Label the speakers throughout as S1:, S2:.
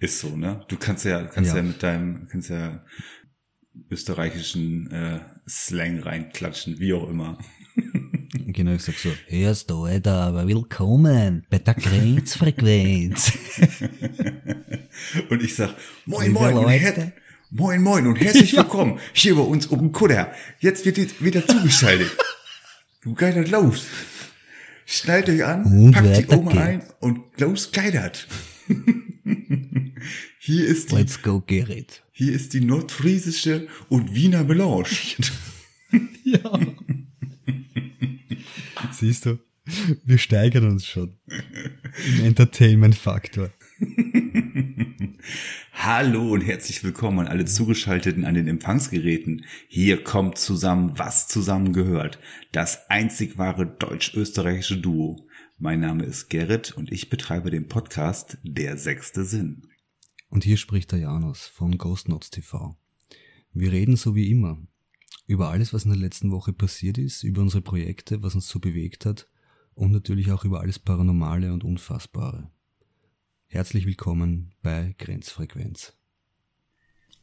S1: Ist so, ne? Du kannst ja, kannst ja,
S2: Ja.
S1: mit deinem, kannst ja österreichischen äh, Slang reinklatschen, wie auch immer.
S2: Genau, ich sag so, hörst du, Alter, aber willkommen bei der Grenzfrequenz.
S1: Und ich sag, moin, moin, und her moin, moin und herzlich willkommen hier bei uns oben Kutter. Jetzt wird jetzt wieder zugeschaltet. du geiler los. Schnallt euch an,
S2: Und
S1: packt die Oma
S2: geht's.
S1: ein und los geidert. hier ist die,
S2: Let's go, Gerrit.
S1: hier ist die nordfriesische und Wiener Melange.
S2: Ja. Siehst du, wir steigern uns schon im Entertainment-Faktor.
S1: Hallo und herzlich willkommen an alle Zugeschalteten an den Empfangsgeräten. Hier kommt zusammen, was zusammengehört. Das einzig wahre deutsch-österreichische Duo. Mein Name ist Gerrit und ich betreibe den Podcast Der sechste Sinn.
S2: Und hier spricht der Janus von Ghost Notes TV. Wir reden so wie immer über alles, was in der letzten Woche passiert ist, über unsere Projekte, was uns so bewegt hat und natürlich auch über alles Paranormale und Unfassbare. Herzlich willkommen bei Grenzfrequenz.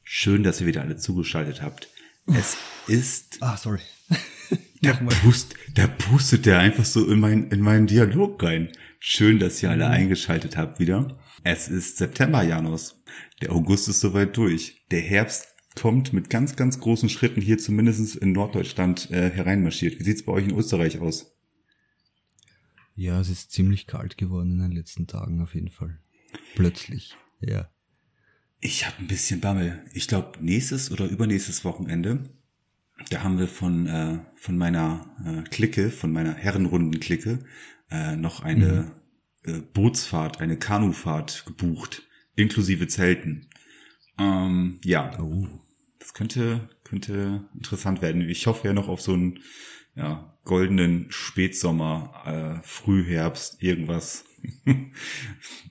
S1: Schön, dass ihr wieder alle zugeschaltet habt. Es ist,
S2: Ah, sorry.
S1: da, pust, da pustet der einfach so in, mein, in meinen Dialog rein. Schön, dass ihr alle eingeschaltet habt wieder. Es ist September, Janus. Der August ist soweit durch. Der Herbst kommt mit ganz, ganz großen Schritten hier zumindest in Norddeutschland äh, hereinmarschiert. Wie sieht's bei euch in Österreich aus?
S2: Ja, es ist ziemlich kalt geworden in den letzten Tagen auf jeden Fall. Plötzlich. Ja.
S1: Ich habe ein bisschen Bammel. Ich glaube, nächstes oder übernächstes Wochenende, da haben wir von, äh, von meiner äh, Clique, von meiner Herrenrunden-Clique, äh, noch eine äh, Bootsfahrt, eine Kanufahrt gebucht, inklusive Zelten. Ähm, ja,
S2: Oh.
S1: das könnte, könnte interessant werden. Ich hoffe ja noch auf so einen ja, goldenen Spätsommer, äh, Frühherbst, irgendwas.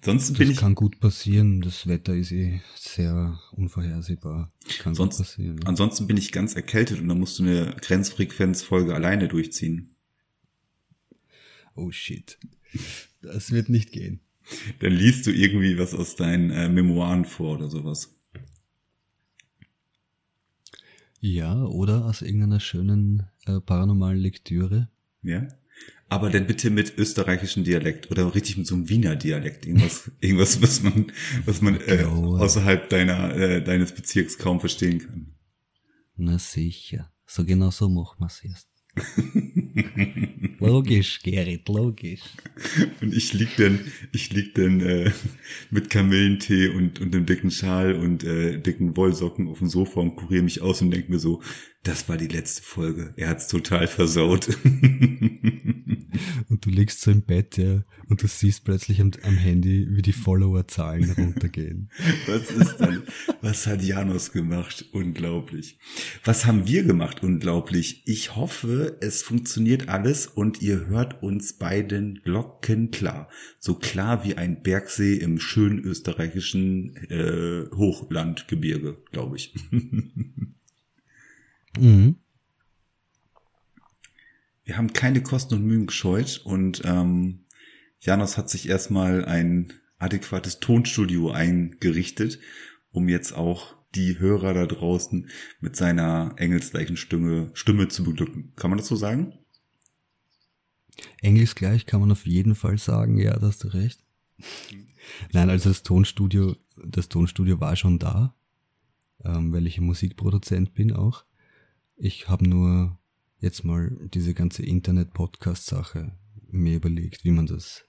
S1: Sonst bin
S2: Das
S1: ich
S2: kann gut passieren. Das Wetter ist eh sehr unvorhersehbar. Kann
S1: Sonst,
S2: gut passieren. ja.
S1: ansonsten bin ich ganz erkältet und dann musst du eine Grenzfrequenzfolge alleine durchziehen.
S2: Oh shit. Das wird nicht gehen.
S1: Dann liest du irgendwie was aus deinen äh, Memoiren vor oder sowas.
S2: Ja, oder aus irgendeiner schönen äh, paranormalen Lektüre.
S1: Ja? Aber dann bitte mit österreichischem Dialekt oder richtig mit so einem Wiener Dialekt. Irgendwas, irgendwas, was man, was man äh,
S2: Genau.
S1: außerhalb deiner, äh, deines Bezirks kaum verstehen kann.
S2: Na sicher. So genau so machen wir's erst. logisch, Gerrit, logisch.
S1: Und ich lieg dann, ich lieg dann äh, mit Kamillentee und, und einem dicken Schal und äh, dicken Wollsocken auf dem Sofa und kuriere mich aus und denk mir so, das war die letzte Folge. Er hat's total versaut.
S2: Und du liegst so im Bett, ja, und du siehst plötzlich am, am Handy, wie die Followerzahlen runtergehen.
S1: Was ist denn? Was hat Janus gemacht? Unglaublich. Was haben wir gemacht? Unglaublich. Ich hoffe, es funktioniert alles und ihr hört uns beiden glockenklar. So klar wie ein Bergsee im schönen österreichischen äh, Hochlandgebirge, glaube ich.
S2: Mhm.
S1: Wir haben keine Kosten und Mühen gescheut und ähm, Janos hat sich erstmal ein adäquates Tonstudio eingerichtet, um jetzt auch die Hörer da draußen mit seiner engelsgleichen Stimme, Stimme zu beglücken. Kann man das so sagen?
S2: Engelsgleich kann man auf jeden Fall sagen, ja, da hast du recht. Nein, also das Tonstudio, das Tonstudio war schon da, ähm, weil ich ein Musikproduzent bin auch. Ich habe nur jetzt mal diese ganze Internet-Podcast-Sache mir überlegt, wie man das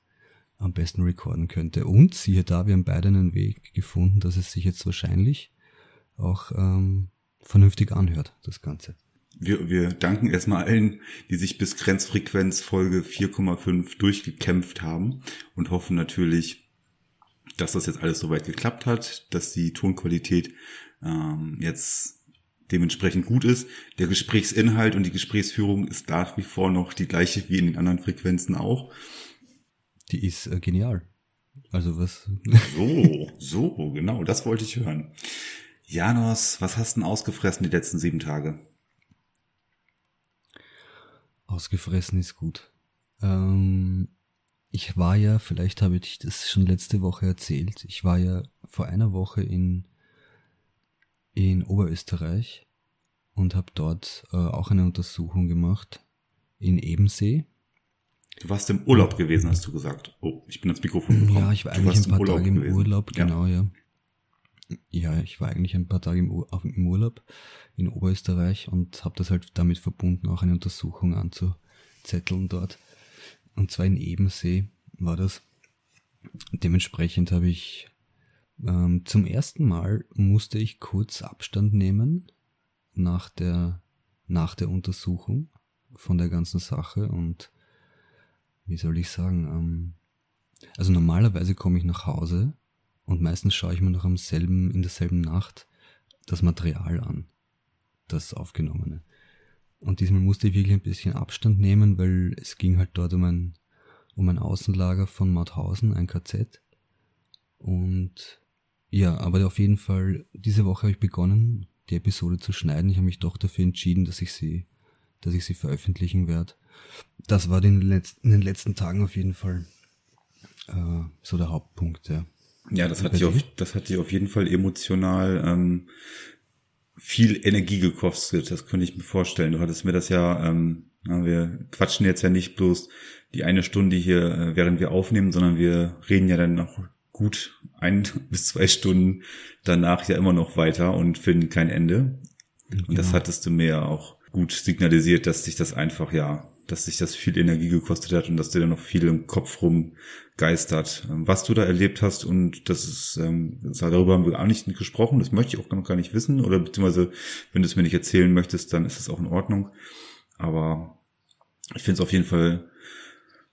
S2: am besten recorden könnte. Und siehe da, wir haben beide einen Weg gefunden, dass es sich jetzt wahrscheinlich auch ähm, vernünftig anhört, das Ganze.
S1: Wir, wir danken erstmal allen, die sich bis Grenzfrequenz Folge 4,5 durchgekämpft haben und hoffen natürlich, dass das jetzt alles soweit geklappt hat, dass die Tonqualität ähm, jetzt dementsprechend gut ist. Der Gesprächsinhalt und die Gesprächsführung ist nach wie vor noch die gleiche wie in den anderen Frequenzen auch.
S2: Die ist äh, genial. Also was?
S1: So, so, genau, das wollte ich hören. Janos, was hast du denn ausgefressen die letzten sieben Tage?
S2: Ausgefressen ist gut. Ähm, ich war ja, vielleicht habe ich das schon letzte Woche erzählt, ich war ja vor einer Woche in, in Oberösterreich und habe dort äh, auch eine Untersuchung gemacht in Ebensee.
S1: Du warst im Urlaub gewesen, hast du gesagt. Oh, ich bin ans Mikrofon gekommen.
S2: Ja, ich war eigentlich ein paar
S1: im
S2: Tage im
S1: gewesen.
S2: Urlaub, genau, ja. ja. ich war eigentlich ein paar Tage im, Ur im Urlaub in Oberösterreich und habe das halt damit verbunden, auch eine Untersuchung anzuzetteln dort. Und zwar in Ebensee war das. Dementsprechend habe ich ähm, zum ersten Mal musste ich kurz Abstand nehmen nach der, nach der Untersuchung von der ganzen Sache und wie soll ich sagen, ähm, also normalerweise komme ich nach Hause und meistens schaue ich mir noch am selben, in derselben Nacht das Material an, das aufgenommene. Und diesmal musste ich wirklich ein bisschen Abstand nehmen, weil es ging halt dort um ein, um ein Außenlager von Mauthausen, ein KZ. Und ja, aber auf jeden Fall, diese Woche habe ich begonnen, die Episode zu schneiden. Ich habe mich doch dafür entschieden, dass ich sie, dass ich sie veröffentlichen werde. Das war in den letzten, in den letzten Tagen auf jeden Fall äh, so der Hauptpunkt, ja.
S1: Ja, das hat, dich auf, das hat dich auf jeden Fall emotional ähm, viel Energie gekostet. Das könnte ich mir vorstellen. Du hattest mir das ja, ähm, wir quatschen jetzt ja nicht bloß die eine Stunde hier, äh, während wir aufnehmen, sondern wir reden ja dann noch gut ein bis zwei Stunden danach ja immer noch weiter und finden kein Ende. Genau. Und das genau. hattest du mir ja auch gut signalisiert, dass sich das einfach, ja, dass sich das viel Energie gekostet hat und dass dir da noch viel im Kopf rumgeistert. Ähm, was du da erlebt hast und das ist, ähm, darüber haben wir auch nicht gesprochen, das möchte ich auch noch gar nicht wissen oder beziehungsweise, wenn du es mir nicht erzählen möchtest, dann ist es auch in Ordnung. Aber ich finde es auf jeden Fall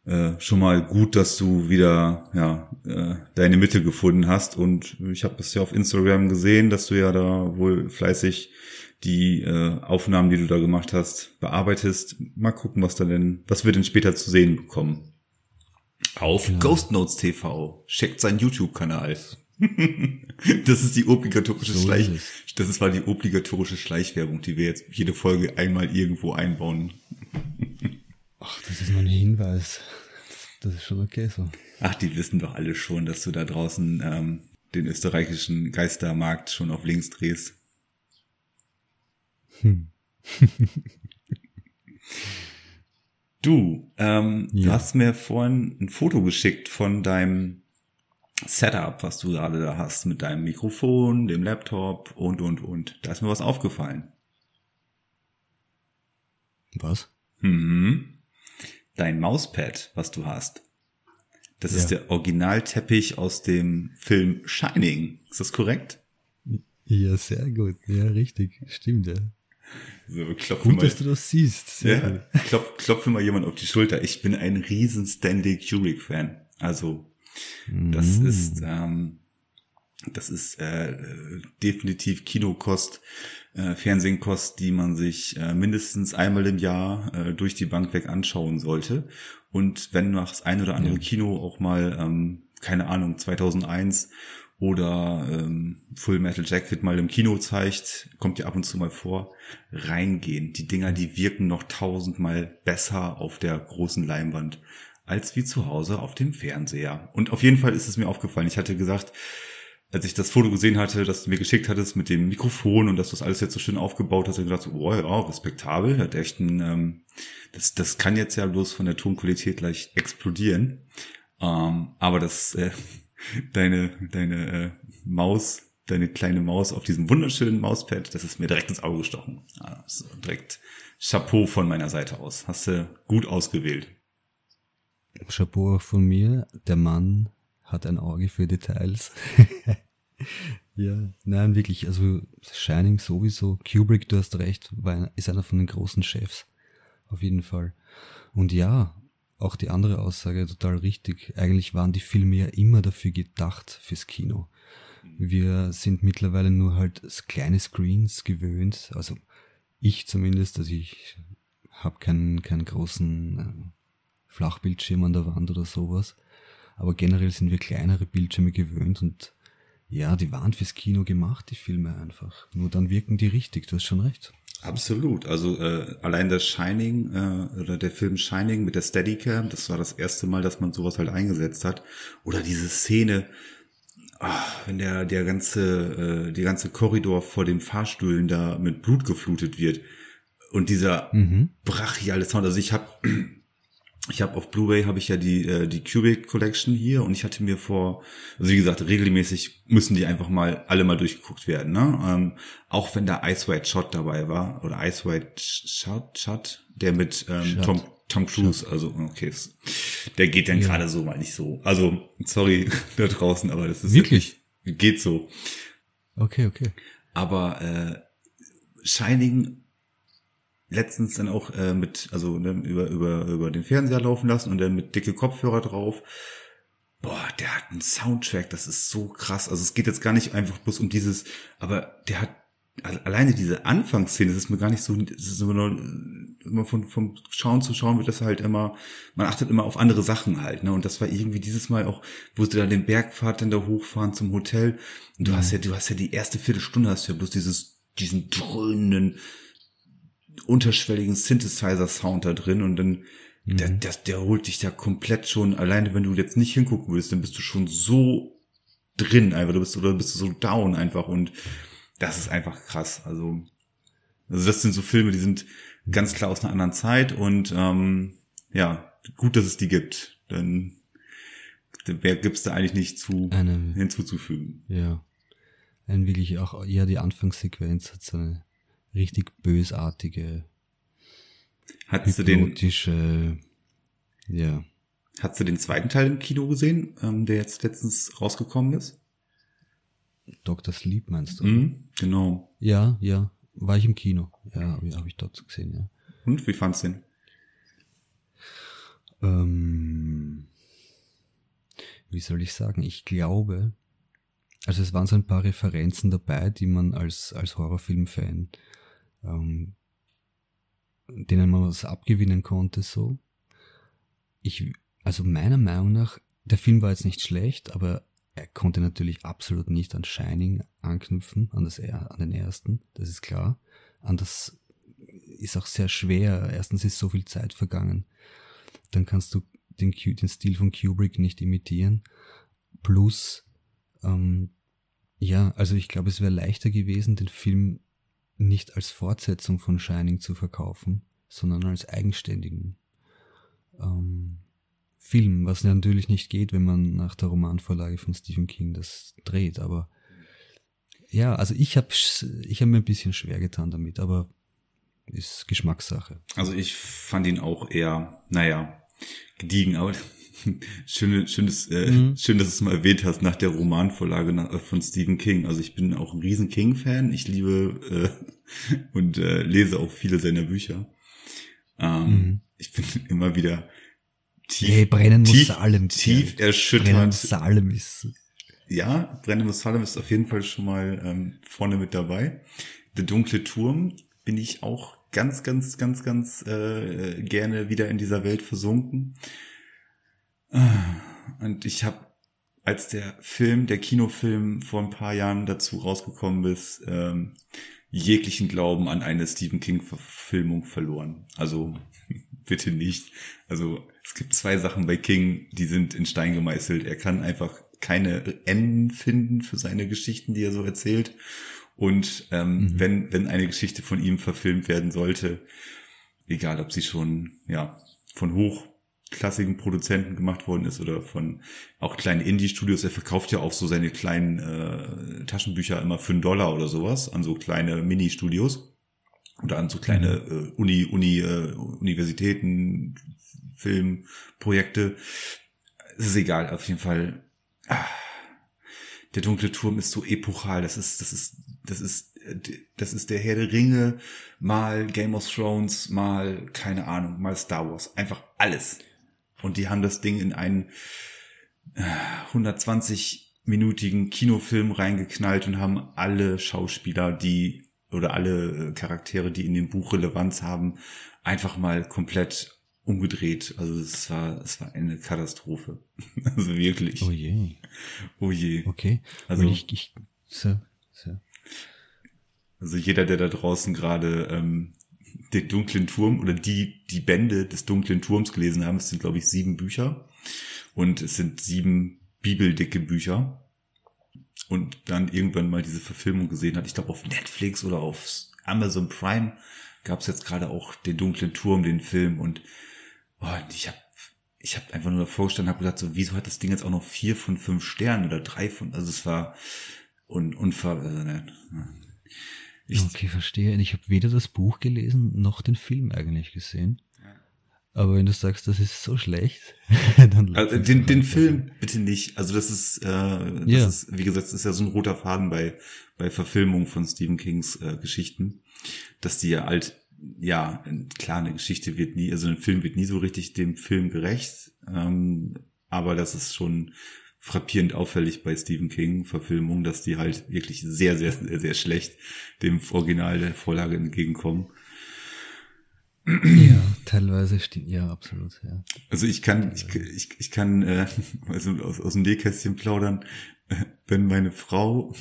S1: äh, schon mal gut, dass du wieder ja äh, deine Mitte gefunden hast und ich habe es ja auf Instagram gesehen, dass du ja da wohl fleißig die äh, Aufnahmen, die du da gemacht hast, bearbeitest. Mal gucken, was da denn, was wir denn später zu sehen bekommen. Auf ja. Ghost Notes TV. Checkt seinen YouTube-Kanal. das ist die obligatorische so Schleich, das ist mal die obligatorische Schleichwerbung, die wir jetzt jede Folge einmal irgendwo einbauen.
S2: Ach, das ist nur ein Hinweis. Das ist schon okay so.
S1: Ach, die wissen doch alle schon, dass du da draußen ähm, den österreichischen Geistermarkt schon auf links drehst. Hm. du, ähm, ja. du hast mir vorhin ein Foto geschickt von deinem Setup, was du gerade da hast, mit deinem Mikrofon, dem Laptop und, und, und. Da ist mir was aufgefallen.
S2: Was?
S1: Mhm dein Mauspad, was du hast. Das ja. ist der Originalteppich aus dem Film Shining. Ist das korrekt?
S2: Ja, sehr gut. Ja, richtig. Stimmt, ja.
S1: So, klopf
S2: gut,
S1: mal,
S2: dass du das siehst.
S1: Sehr ja, gut. Klopf, klopfe mal jemand auf die Schulter. Ich bin ein riesen Stanley Kubrick-Fan. Also, das mm. ist, ähm, das ist äh, definitiv Kinokost äh, Fernsehkost, die man sich äh, mindestens einmal im Jahr äh, durch die Bank weg anschauen sollte. Und wenn noch das ein oder andere ja. Kino auch mal, ähm, keine Ahnung, 2001 oder ähm, Full Metal Jacket mal im Kino zeigt, kommt ja ab und zu mal vor, reingehen. Die Dinger, die wirken noch tausendmal besser auf der großen Leinwand als wie zu Hause auf dem Fernseher. Und auf jeden Fall ist es mir aufgefallen. Ich hatte gesagt, als ich das Foto gesehen hatte, das du mir geschickt hattest mit dem Mikrofon und dass du das alles jetzt so schön aufgebaut hast, habe ich gedacht, oh ja, respektabel, hat echt ein, ähm, das, das kann jetzt ja bloß von der Tonqualität gleich explodieren. Ähm, aber das, äh, deine, deine äh, Maus, deine kleine Maus auf diesem wunderschönen Mauspad, das ist mir direkt ins Auge gestochen. Also direkt Chapeau von meiner Seite aus. Hast du gut ausgewählt.
S2: Chapeau von mir, der Mann hat ein Auge für Details. ja, nein, wirklich, also Shining sowieso. Kubrick, du hast recht, war, ist einer von den großen Chefs. Auf jeden Fall. Und ja, auch die andere Aussage total richtig. Eigentlich waren die Filme ja immer dafür gedacht fürs Kino. Wir sind mittlerweile nur halt kleine Screens gewöhnt. Also ich zumindest, also ich habe keinen, keinen großen äh, Flachbildschirm an der Wand oder sowas. Aber generell sind wir kleinere Bildschirme gewöhnt und ja, die waren fürs Kino gemacht, die Filme einfach. Nur dann wirken die richtig, du hast schon recht.
S1: Absolut. Also äh, allein das Shining äh, oder der Film Shining mit der Steadicam, das war das erste Mal, dass man sowas halt eingesetzt hat. Oder diese Szene ach, wenn der, der ganze, äh, die ganze Korridor vor den Fahrstühlen da mit Blut geflutet wird und dieser
S2: Mhm.
S1: brachiale Sound. Also ich habe ich habe auf Blu-ray habe ich ja die äh, die Cubic Collection hier und ich hatte mir vor also wie gesagt regelmäßig müssen die einfach mal alle mal durchgeguckt werden ne ähm, auch wenn da Ice White Shot dabei war oder Ice White Shot Shot der mit ähm,
S2: Shot.
S1: Tom Tom Cruise also okay der geht dann
S2: Ja.
S1: gerade so mal nicht so also sorry da draußen aber das ist
S2: Wirklich?
S1: geht so
S2: Okay, okay.
S1: aber äh, Shining letztens dann auch äh, mit, also ne, über, über, über den Fernseher laufen lassen und dann mit dicke Kopfhörer drauf. Boah, der hat einen Soundtrack, das ist so krass. Also es geht jetzt gar nicht einfach bloß um dieses, aber der hat al- alleine diese Anfangsszene, das ist mir gar nicht so, das ist immer, nur, immer von, vom Schauen zu Schauen wird das halt immer, man achtet immer auf andere Sachen halt, ne? Und das war irgendwie dieses Mal auch, wo sie da den Bergpfad dann da hochfahren zum Hotel. Und du hast ja, du hast ja die erste Viertelstunde hast du ja bloß dieses, diesen dröhnenden, unterschwelligen Synthesizer-Sound da drin und dann, der, der, der holt dich da komplett schon, alleine wenn du jetzt nicht hingucken willst, dann bist du schon so drin einfach, du bist, oder bist du so down einfach und das ist einfach krass, also, also das sind so Filme, die sind ganz klar aus einer anderen Zeit und, ähm, ja, gut, dass es die gibt, dann, wer gibt's da eigentlich nicht zu,
S2: Eine,
S1: hinzuzufügen.
S2: ja. Ein wirklich auch, ja, die Anfangssequenz hat so eine richtig bösartige,
S1: Hattest du den,
S2: ja.
S1: Hast du den zweiten Teil im Kino gesehen, ähm, der jetzt letztens rausgekommen ist?
S2: Dr. Sleep meinst du?
S1: Mhm. Genau.
S2: Ja, ja. War ich im Kino. Ja, habe ich, hab ich dort gesehen, ja.
S1: Und wie fandst du den?
S2: Ähm, wie soll ich sagen? Ich glaube, also es waren so ein paar Referenzen dabei, die man als, als Horrorfilm-Fan, ähm, denen man was abgewinnen konnte, so. Ich, also meiner Meinung nach, der Film war jetzt nicht schlecht, aber er konnte natürlich absolut nicht an Shining anknüpfen, an, das, an den ersten, das ist klar. An das ist auch sehr schwer. Erstens ist so viel Zeit vergangen dann kannst du den, den Stil von Kubrick nicht imitieren. Plus, ähm, ja, also ich glaube, es wäre leichter gewesen, den Film nicht als Fortsetzung von Shining zu verkaufen, sondern als eigenständigen ähm, Film, was natürlich nicht geht, wenn man nach der Romanvorlage von Stephen King das dreht. Aber ja, also ich habe ich hab mir ein bisschen schwer getan damit, aber ist Geschmackssache.
S1: Also ich fand ihn auch eher, naja, gediegen, aber schöne, schönes, äh,
S2: Mhm.
S1: schön, dass du es mal erwähnt hast nach der Romanvorlage nach, von Stephen King. Also ich bin auch ein riesen King-Fan. Ich liebe äh, und äh, lese auch viele seiner Bücher. Ähm,
S2: Mhm.
S1: Ich bin immer wieder tief,
S2: Hey, brennen muss
S1: tief,
S2: Salem.
S1: tief
S2: Brennen muss Salem ist.
S1: Ja, Brandon Salem ist auf jeden Fall schon mal ähm, vorne mit dabei. Der dunkle Turm bin ich auch ganz, ganz, ganz, ganz äh, gerne wieder in dieser Welt versunken. Und ich habe, als der Film, der Kinofilm vor ein paar Jahren dazu rausgekommen ist, ähm, jeglichen Glauben an eine Stephen King-Verfilmung verloren. Also bitte nicht. Also es gibt zwei Sachen bei King, die sind in Stein gemeißelt. Er kann einfach keine Enden finden für seine Geschichten, die er so erzählt. Und ähm,
S2: Mhm.
S1: wenn, wenn eine Geschichte von ihm verfilmt werden sollte, egal ob sie schon ja von hochklassigen Produzenten gemacht worden ist oder von auch kleinen Indie-Studios, er verkauft ja auch so seine kleinen äh, Taschenbücher immer für einen Dollar oder sowas an so kleine Mini-Studios oder an so kleine äh, Uni, Uni, äh, Universitäten, Filmprojekte. Es ist egal, auf jeden Fall. Ah, der dunkle Turm ist so epochal. Das ist, das ist, das ist, das ist der Herr der Ringe, mal Game of Thrones, mal keine Ahnung, mal Star Wars. Einfach alles. Und die haben das Ding in einen äh, 120-minütigen Kinofilm reingeknallt und haben alle Schauspieler, die oder alle äh, Charaktere, die in dem Buch Relevanz haben, einfach mal komplett umgedreht. Also es war, es war eine Katastrophe. Also wirklich.
S2: Oh je.
S1: Oh je.
S2: Okay.
S1: Also-
S2: Also ich, ich so, so.
S1: Also jeder, der da draußen gerade ähm, den dunklen Turm oder die die Bände des dunklen Turms gelesen haben, es sind glaube ich sieben Bücher und es sind sieben bibeldicke Bücher. und dann irgendwann mal diese Verfilmung gesehen hat. Ich glaube auf Netflix oder auf Amazon Prime gab es jetzt gerade auch den dunklen Turm, den Film und oh, ich habe ich habe einfach nur davor gestanden, habe gesagt, so wieso hat das Ding jetzt auch noch vier von fünf Sternen oder drei von, also es war un, unver, äh,
S2: ich, okay, verstehe. Ich habe weder das Buch gelesen noch den Film eigentlich gesehen. Aber wenn du sagst, das ist so schlecht,
S1: dann also den, den Film bitte nicht. Also das ist, äh, das ja. ist, wie gesagt, das ist ja so ein roter Faden bei bei Verfilmungen von Stephen Kings äh, Geschichten, dass die ja halt, ja klar, eine Geschichte wird nie, also ein Film wird nie so richtig dem Film gerecht, ähm, aber das ist schon frappierend auffällig bei Stephen King Verfilmungen, dass die halt wirklich sehr, sehr, sehr, sehr schlecht dem Original der Vorlage entgegenkommen.
S2: Ja, teilweise stimmt, ja, absolut, ja.
S1: Also ich kann, ich, ich, ich kann, äh, also aus, aus dem Nähkästchen plaudern, wenn meine Frau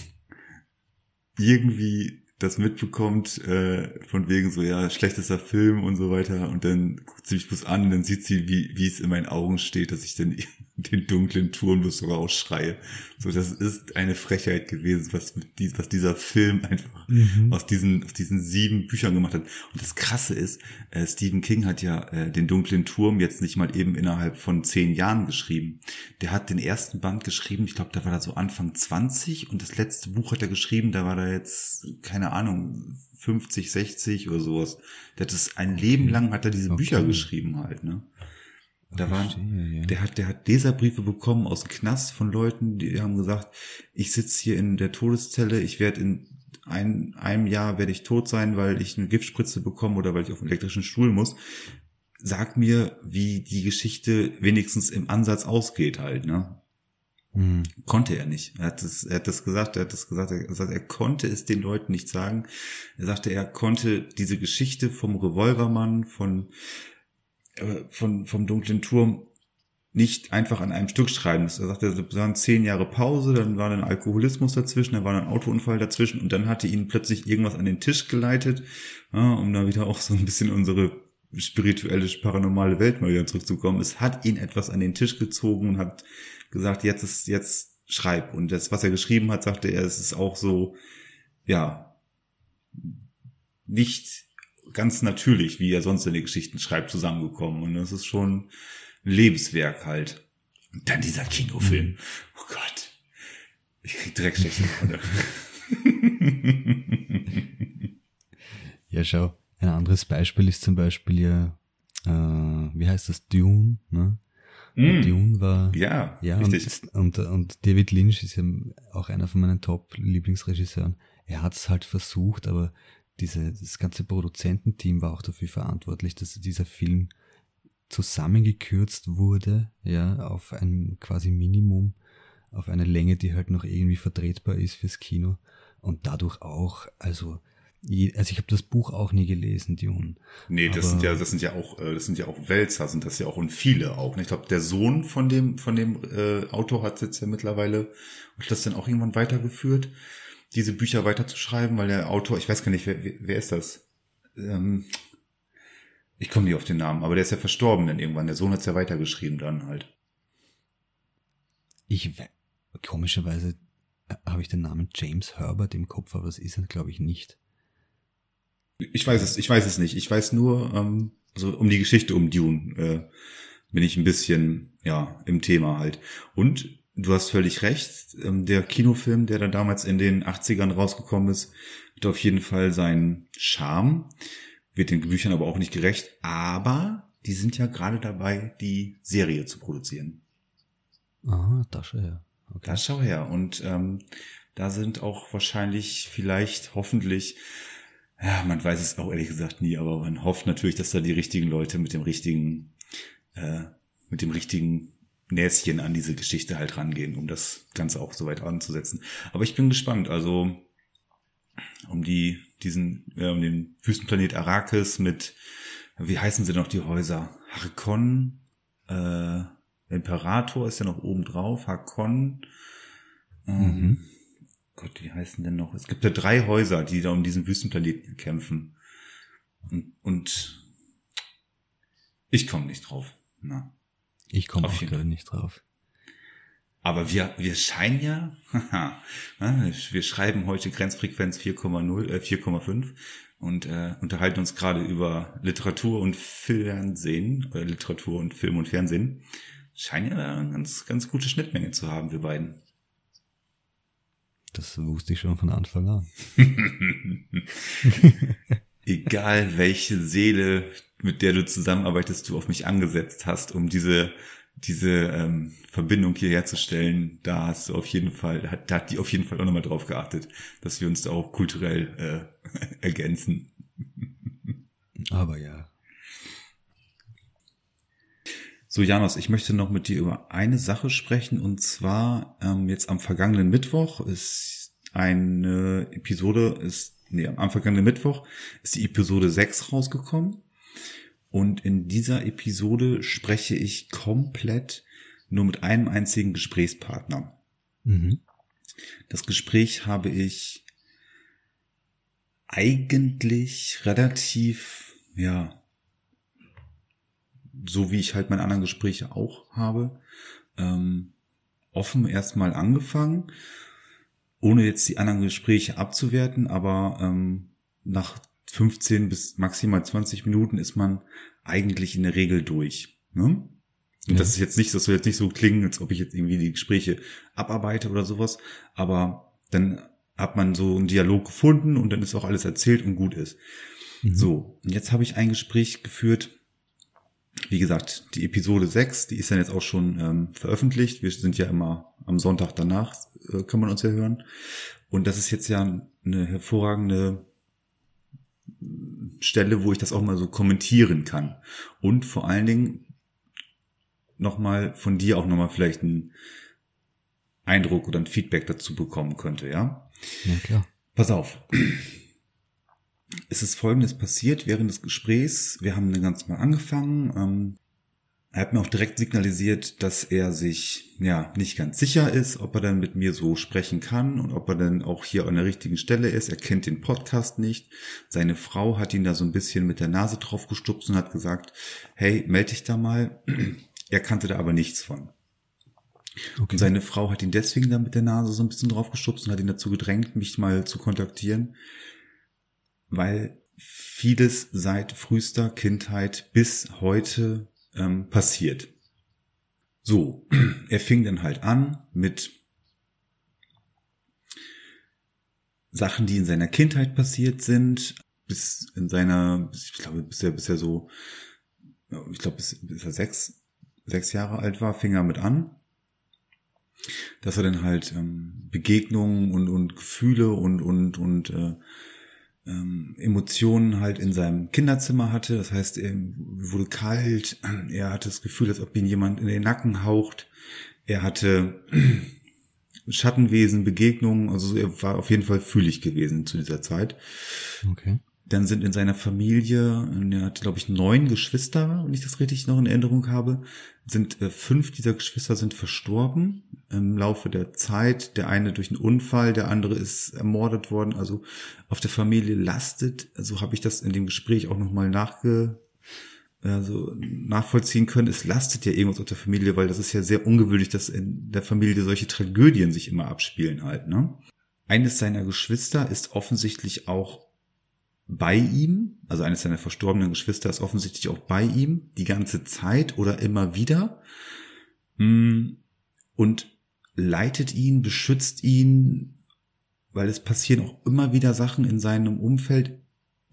S1: irgendwie das mitbekommt, äh, von wegen so, ja, schlechtester Film und so weiter, und dann guckt sie mich bloß an und dann sieht sie, wie, wie es in meinen Augen steht, dass ich dann den dunklen Turnbus rausschreie. So, das ist eine Frechheit gewesen, was, was dieser Film einfach mhm. aus diesen, aus diesen sieben Büchern gemacht hat. Und das Krasse ist, äh, Stephen King hat ja äh, den dunklen Turm jetzt nicht mal eben innerhalb von zehn Jahren geschrieben. Der hat den ersten Band geschrieben, ich glaube, da war er so Anfang 20 und das letzte Buch hat er geschrieben, da war da jetzt, keine Ahnung, 50, 60 oder sowas. Der hat es ein Leben lang hat er diese okay. Bücher geschrieben halt, ne? Da waren, verstehe, ja. der hat, der hat Leserbriefe bekommen aus dem Knast von Leuten, die haben gesagt, ich sitze hier in der Todeszelle, ich werde in ein, einem Jahr werde ich tot sein, weil ich eine Giftspritze bekomme oder weil ich auf einen elektrischen Stuhl muss. Sag mir, wie die Geschichte wenigstens im Ansatz ausgeht halt, ne? Hm. Konnte er nicht. Er hat, das, er hat das gesagt, er hat das gesagt, er, gesagt, er konnte es den Leuten nicht sagen. Er sagte, er konnte diese Geschichte vom Revolvermann, von äh, von, vom dunklen Turm nicht einfach an einem Stück schreiben. Er sagte, es waren zehn Jahre Pause, dann war ein Alkoholismus dazwischen, dann war ein Autounfall dazwischen und dann hatte ihn plötzlich irgendwas an den Tisch geleitet, ja, um da wieder auch so ein bisschen unsere spirituelle, paranormale Welt mal wieder zurückzukommen. Es hat ihn etwas an den Tisch gezogen und hat gesagt, jetzt ist, jetzt schreib. Und das, was er geschrieben hat, sagte er, es ist auch so, ja, nicht ganz natürlich, wie er sonst in den Geschichten schreibt, zusammengekommen. Und das ist schon ein Lebenswerk halt. Und dann dieser Kinofilm. Mhm. Oh Gott. Ich krieg direkt schlechte Laune.
S2: ja, schau. Ein anderes Beispiel ist zum Beispiel ja, äh, wie heißt das, Dune, ne? Mm. Dune war.
S1: Ja,
S2: ja richtig. Und, und, und David Lynch ist ja auch einer von meinen Top-Lieblingsregisseuren. Er hat es halt versucht, aber diese, das ganze Produzententeam war auch dafür verantwortlich, dass dieser Film zusammengekürzt wurde, ja, auf ein quasi Minimum, auf eine Länge, die halt noch irgendwie vertretbar ist fürs Kino und dadurch auch, also also ich habe das Buch auch nie gelesen, Dune.
S1: Nee, das sind ja, das sind ja auch, äh, das sind ja auch Wälzer, sind das ja auch und viele auch. Ich glaube, der Sohn von dem, von dem äh, Autor hat jetzt ja mittlerweile und das dann auch irgendwann weitergeführt diese Bücher weiterzuschreiben, weil der Autor, ich weiß gar nicht, wer, wer ist das? Ähm, ich komme nicht auf den Namen, aber der ist ja verstorben dann irgendwann. Der Sohn hat's ja weitergeschrieben dann halt.
S2: Ich, komischerweise äh, habe ich den Namen James Herbert im Kopf, aber das ist er, glaube ich, nicht.
S1: Ich weiß es, ich weiß es nicht. Ich weiß nur, ähm, also um die Geschichte um Dune äh, bin ich ein bisschen ja im Thema halt. Und du hast völlig recht. Ähm, der Kinofilm, der da damals in den 80ern rausgekommen ist, hat auf jeden Fall seinen Charme, wird den Büchern aber auch nicht gerecht. Aber die sind ja gerade dabei, die Serie zu produzieren.
S2: Ah, da schau her.
S1: Okay. Da schau her. Und ähm, da sind auch wahrscheinlich, vielleicht, hoffentlich, ja, man weiß es auch ehrlich gesagt nie, aber man hofft natürlich, dass da die richtigen Leute mit dem richtigen, äh, mit dem richtigen Näschen an diese Geschichte halt rangehen, um das Ganze auch so weit anzusetzen. Aber ich bin gespannt, also um die, diesen, äh, um den Wüstenplanet Arrakis mit, wie heißen sie noch die Häuser? Harkon, äh, Imperator ist ja noch oben drauf, Harkon, ähm, mhm. Gott, wie heißen denn noch? Es gibt ja drei Häuser, die da um diesen Wüstenplaneten kämpfen. Und, und ich komme nicht drauf. Na.
S2: Ich komme auch gerade nicht drauf.
S1: Aber wir, wir scheinen ja, haha, wir schreiben heute Grenzfrequenz 4,0, äh, 4,5 und äh, unterhalten uns gerade über Literatur und Fernsehen, oder Literatur und Film und Fernsehen. Scheinen ja eine ganz, ganz gute Schnittmenge zu haben, wir beiden.
S2: Das wusste ich schon von Anfang an.
S1: Egal welche Seele, mit der du zusammenarbeitest, du auf mich angesetzt hast, um diese diese ähm, Verbindung hier herzustellen, da hast du auf jeden Fall, hat, da hat die auf jeden Fall auch nochmal drauf geachtet, dass wir uns da auch kulturell äh, ergänzen.
S2: Aber ja.
S1: So, Janos, ich möchte noch mit dir über eine Sache sprechen und zwar ähm, jetzt am vergangenen Mittwoch ist eine Episode, ist, nee, am vergangenen Mittwoch ist die Episode 6 rausgekommen und in dieser Episode spreche ich komplett nur mit einem einzigen Gesprächspartner. Mhm. Das Gespräch habe ich eigentlich relativ, ja, so wie ich halt meine anderen Gespräche auch habe, ähm, offen erstmal angefangen, ohne jetzt die anderen Gespräche abzuwerten, aber ähm, nach 15 bis maximal 20 Minuten ist man eigentlich in der Regel durch. Ne? Und ja. das ist jetzt nicht, das soll jetzt nicht so klingen, als ob ich jetzt irgendwie die Gespräche abarbeite oder sowas, aber dann hat man so einen Dialog gefunden und dann ist auch alles erzählt und gut ist. Mhm. So, und jetzt habe ich ein Gespräch geführt. Wie gesagt, die Episode 6, die ist dann jetzt auch schon ähm, veröffentlicht. Wir sind ja immer am Sonntag danach, äh, kann man uns ja hören. Und das ist jetzt ja eine hervorragende Stelle, wo ich das auch mal so kommentieren kann. Und vor allen Dingen nochmal von dir auch nochmal vielleicht einen Eindruck oder ein Feedback dazu bekommen könnte, ja?
S2: Ja, klar.
S1: Pass auf. Es ist folgendes passiert während des Gesprächs. Wir haben dann ganz mal angefangen. Ähm, er hat mir auch direkt signalisiert, dass er sich ja nicht ganz sicher ist, ob er dann mit mir so sprechen kann und ob er dann auch hier an der richtigen Stelle ist. Er kennt den Podcast nicht. Seine Frau hat ihn da so ein bisschen mit der Nase drauf gestupst und hat gesagt, hey, melde dich da mal. Er kannte da aber nichts von. Okay. Und seine Frau hat ihn deswegen da mit der Nase so ein bisschen drauf gestupst und hat ihn dazu gedrängt, mich mal zu kontaktieren, weil vieles seit frühester Kindheit bis heute ähm, passiert. So, er fing dann halt an mit Sachen, die in seiner Kindheit passiert sind, bis in seiner, ich glaube, bis er, bis er so, ich glaube, bis, bis er sechs, sechs Jahre alt war, fing er mit an, dass er dann halt ähm, Begegnungen und, und Gefühle und, und, und äh, ähm, Emotionen halt in seinem Kinderzimmer hatte. Das heißt, er wurde kalt, er hatte das Gefühl, als ob ihn jemand in den Nacken haucht. Er hatte Schattenwesen, Begegnungen, also er war auf jeden Fall fühlig gewesen zu dieser Zeit.
S2: Okay.
S1: Dann sind in seiner Familie, er hat, glaube ich, neun Geschwister, wenn ich das richtig noch in Erinnerung habe, sind äh, fünf dieser Geschwister sind verstorben im Laufe der Zeit. Der eine durch einen Unfall, der andere ist ermordet worden. Also auf der Familie lastet, so also habe ich das in dem Gespräch auch nochmal nachge, also nachvollziehen können. Es lastet ja irgendwas auf der Familie, weil das ist ja sehr ungewöhnlich, dass in der Familie solche Tragödien sich immer abspielen halt. Ne? Eines seiner Geschwister ist offensichtlich auch bei ihm, also eines seiner verstorbenen Geschwister ist offensichtlich auch bei ihm die ganze Zeit oder immer wieder hm, und leitet ihn, beschützt ihn, weil es passieren auch immer wieder Sachen in seinem Umfeld,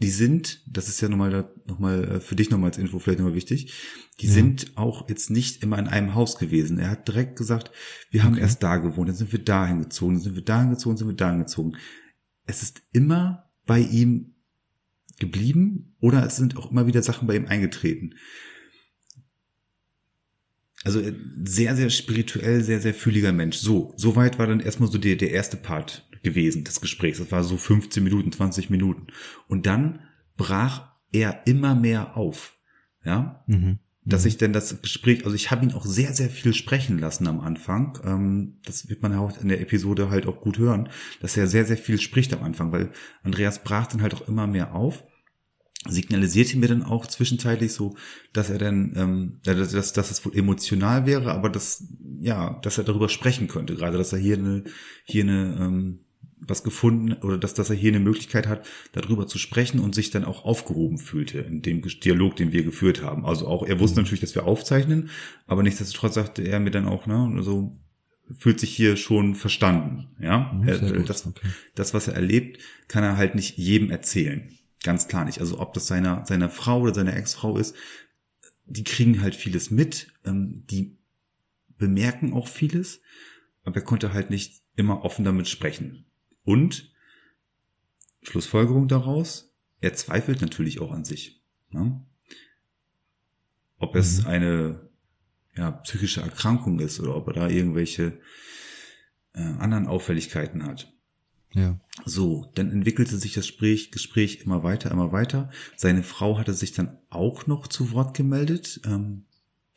S1: die sind, das ist ja nochmal, nochmal äh, für dich nochmal als Info vielleicht nochmal wichtig, die ja. sind auch jetzt nicht immer in einem Haus gewesen. Er hat direkt gesagt, wir haben okay. erst da gewohnt, dann sind wir dahin gezogen, dann sind wir dahin gezogen, sind wir dahin gezogen. Es ist immer bei ihm geblieben oder es sind auch immer wieder Sachen bei ihm eingetreten. Also äh, sehr, sehr spirituell, sehr, sehr fühliger Mensch. So, soweit war dann erstmal so der, der erste Part gewesen des Gesprächs. Das war so 15 Minuten, 20 Minuten. Und dann brach er immer mehr auf. Ja. Mhm. Dass ich denn das Gespräch, also ich habe ihn auch sehr, sehr viel sprechen lassen am Anfang. Ähm, das wird man ja auch in der Episode halt auch gut hören, dass er sehr, sehr viel spricht am Anfang, weil Andreas brach dann halt auch immer mehr auf. Signalisierte mir dann auch zwischenzeitlich so, dass er dann, ähm, dass, dass, dass es wohl emotional wäre, aber dass, ja, dass er darüber sprechen könnte, gerade dass er hier eine, hier eine, ähm, was gefunden oder dass, dass er hier eine Möglichkeit hat, darüber zu sprechen und sich dann auch aufgehoben fühlte in dem Dialog, den wir geführt haben. Also auch, er wusste mhm. natürlich, dass wir aufzeichnen, aber nichtsdestotrotz sagte er mir dann auch, ne, also fühlt sich hier schon verstanden, ja. Mhm, er, das, okay. das, was er erlebt, kann er halt nicht jedem erzählen. Ganz klar nicht. Also ob das seiner, seiner Frau oder seiner Ex-Frau ist, die kriegen halt vieles mit, ähm, die bemerken auch vieles, aber er konnte halt nicht immer offen damit sprechen. Und Schlussfolgerung daraus, er zweifelt natürlich auch an sich. Ne? Ob es mhm. eine ja, psychische Erkrankung ist oder ob er da irgendwelche äh, anderen Auffälligkeiten hat. Ja. So, dann entwickelte sich das Gespräch, Gespräch immer weiter, immer weiter. Seine Frau hatte sich dann auch noch zu Wort gemeldet. Ähm,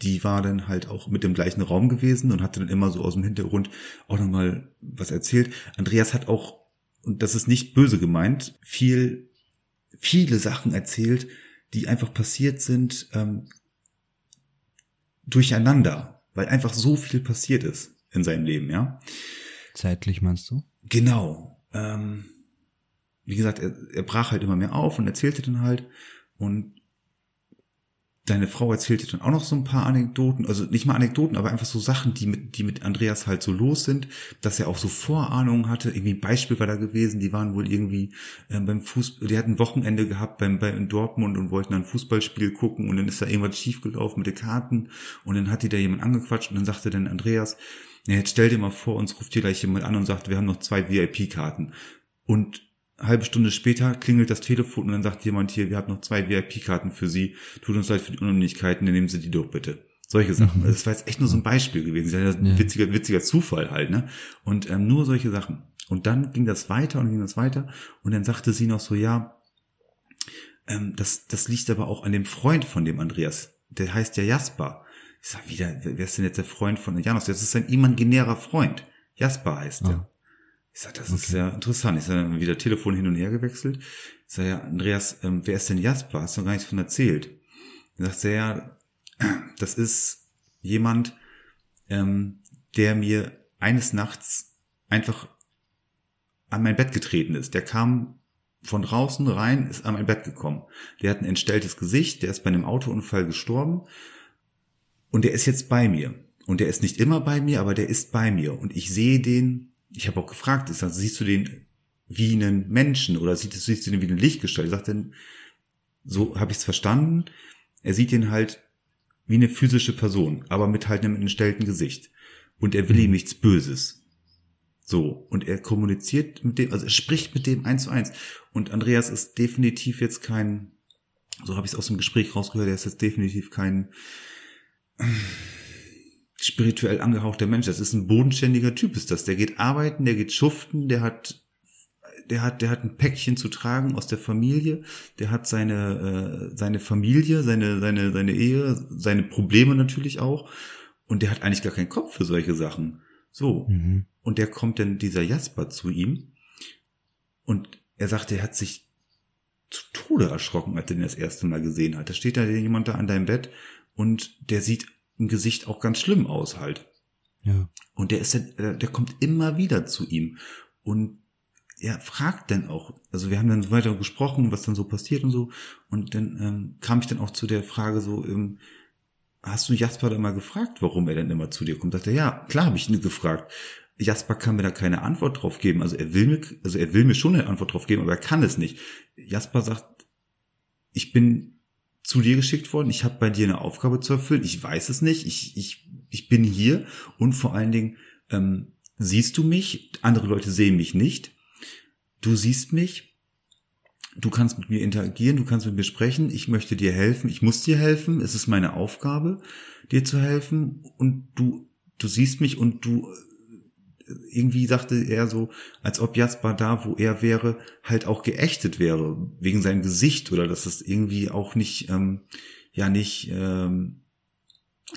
S1: die war dann halt auch mit dem gleichen Raum gewesen und hatte dann immer so aus dem Hintergrund auch nochmal was erzählt. Andreas hat auch und das ist nicht böse gemeint, viel, viele Sachen erzählt, die einfach passiert sind, ähm, durcheinander, weil einfach so viel passiert ist in seinem Leben, ja.
S2: Zeitlich meinst du?
S1: Genau. Ähm, wie gesagt, er, er brach halt immer mehr auf und erzählte dann halt und deine Frau erzählte dann auch noch so ein paar Anekdoten, also nicht mal Anekdoten, aber einfach so Sachen, die mit, die mit Andreas halt so los sind, dass er auch so Vorahnungen hatte. Irgendwie ein Beispiel war da gewesen, die waren wohl irgendwie äh, beim Fußball, die hatten Wochenende gehabt beim, bei in Dortmund und wollten ein Fußballspiel gucken und dann ist da irgendwas schiefgelaufen mit den Karten und dann hat die da jemand angequatscht und dann sagte dann Andreas, ja, jetzt stell dir mal vor, uns ruft hier gleich jemand an und sagt, wir haben noch zwei VIP-Karten. Und halbe Stunde später klingelt das Telefon und dann sagt jemand hier, wir haben noch zwei VIP-Karten für Sie. Tut uns leid für die Unannehmlichkeiten, dann nehmen Sie die doch bitte. Solche Sachen. Mhm. Das war jetzt echt nur so ein Beispiel gewesen. Das ist ein witziger, witziger Zufall halt, ne? Und ähm, nur solche Sachen. Und dann ging das weiter und ging das weiter. Und dann sagte sie noch so, ja, ähm, das, das liegt aber auch an dem Freund von dem Andreas. Der heißt ja Jasper. Ich sag wieder, wer ist denn jetzt der Freund von Janos? Das ist sein imaginärer Freund. Jasper heißt er. Ich sag, das okay. ist ja interessant. Ich sag, wieder Telefon hin und her gewechselt. Ich sag, ja, Andreas, ähm, wer ist denn Jasper? Hast du noch gar nichts von erzählt? Dann sagt er, ja, das ist jemand, ähm, der mir eines Nachts einfach an mein Bett getreten ist. Der kam von draußen rein, ist an mein Bett gekommen. Der hat ein entstelltes Gesicht, der ist bei einem Autounfall gestorben und der ist jetzt bei mir. Und der ist nicht immer bei mir, aber der ist bei mir. Und ich sehe den ich habe auch gefragt, ist das, siehst du den wie einen Menschen oder siehst, siehst du den wie eine Lichtgestalt? Ich sagte, so habe ich es verstanden. Er sieht ihn halt wie eine physische Person, aber mit halt einem entstellten Gesicht. Und er will ihm nichts Böses. So. Und er kommuniziert mit dem, also er spricht mit dem eins zu eins. Und Andreas ist definitiv jetzt kein, so habe ich es aus dem Gespräch rausgehört, er ist jetzt definitiv kein, spirituell angehauchter Mensch. Das ist ein bodenständiger Typ, ist das. Der geht arbeiten, der geht schuften, der hat, der hat, der hat ein Päckchen zu tragen aus der Familie, der hat seine, äh, seine Familie, seine, seine, seine Ehe, seine Probleme natürlich auch. Und der hat eigentlich gar keinen Kopf für solche Sachen. So. Mhm. Und der kommt dann dieser Jasper zu ihm. Und er sagt, er hat sich zu Tode erschrocken, als er den das erste Mal gesehen hat. Da steht da jemand da an deinem Bett und der sieht im Gesicht auch ganz schlimm aus halt. Ja. Und der ist der, der kommt immer wieder zu ihm und er fragt dann auch, also wir haben dann so weiter gesprochen, was dann so passiert und so und dann ähm, kam ich dann auch zu der Frage so, ähm, hast du Jasper da mal gefragt, warum er denn immer zu dir kommt? Sagt er, ja, klar habe ich ihn gefragt. Jasper kann mir da keine Antwort drauf geben. Also er will mir, also er will mir schon eine Antwort drauf geben, aber er kann es nicht. Jasper sagt, ich bin zu dir geschickt worden. Ich habe bei dir eine Aufgabe zu erfüllen. Ich weiß es nicht. Ich, ich, ich bin hier und vor allen Dingen ähm, siehst du mich. Andere Leute sehen mich nicht. Du siehst mich. Du kannst mit mir interagieren. Du kannst mit mir sprechen. Ich möchte dir helfen. Ich muss dir helfen. Es ist meine Aufgabe, dir zu helfen. Und du, du siehst mich und du irgendwie sagte er so, als ob Jasper da, wo er wäre, halt auch geächtet wäre, wegen seinem Gesicht oder dass es irgendwie auch nicht, ähm, ja, nicht, ähm,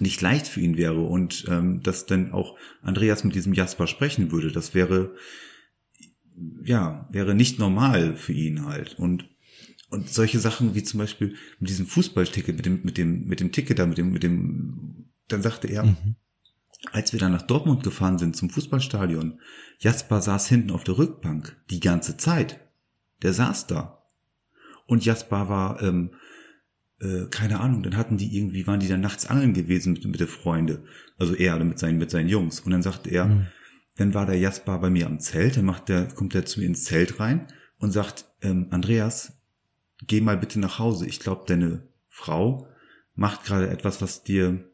S1: nicht leicht für ihn wäre und ähm, dass dann auch Andreas mit diesem Jasper sprechen würde. Das wäre, ja, wäre nicht normal für ihn halt. Und und solche Sachen wie zum Beispiel mit diesem Fußballticket, mit dem, mit dem, mit dem Ticket da, mit dem, mit dem, dann sagte er, mhm. Als wir dann nach Dortmund gefahren sind zum Fußballstadion, Jasper saß hinten auf der Rückbank die ganze Zeit. Der saß da. Und Jasper war, ähm, äh, keine Ahnung, dann hatten die irgendwie, waren die dann nachts angeln gewesen mit, mit der Freunde. Also er mit seinen, mit seinen Jungs. Und dann sagte er, mhm. dann war der Jasper bei mir am Zelt, dann macht der, kommt der zu mir ins Zelt rein und sagt, ähm, Andreas, geh mal bitte nach Hause. Ich glaube, deine Frau macht gerade etwas, was dir,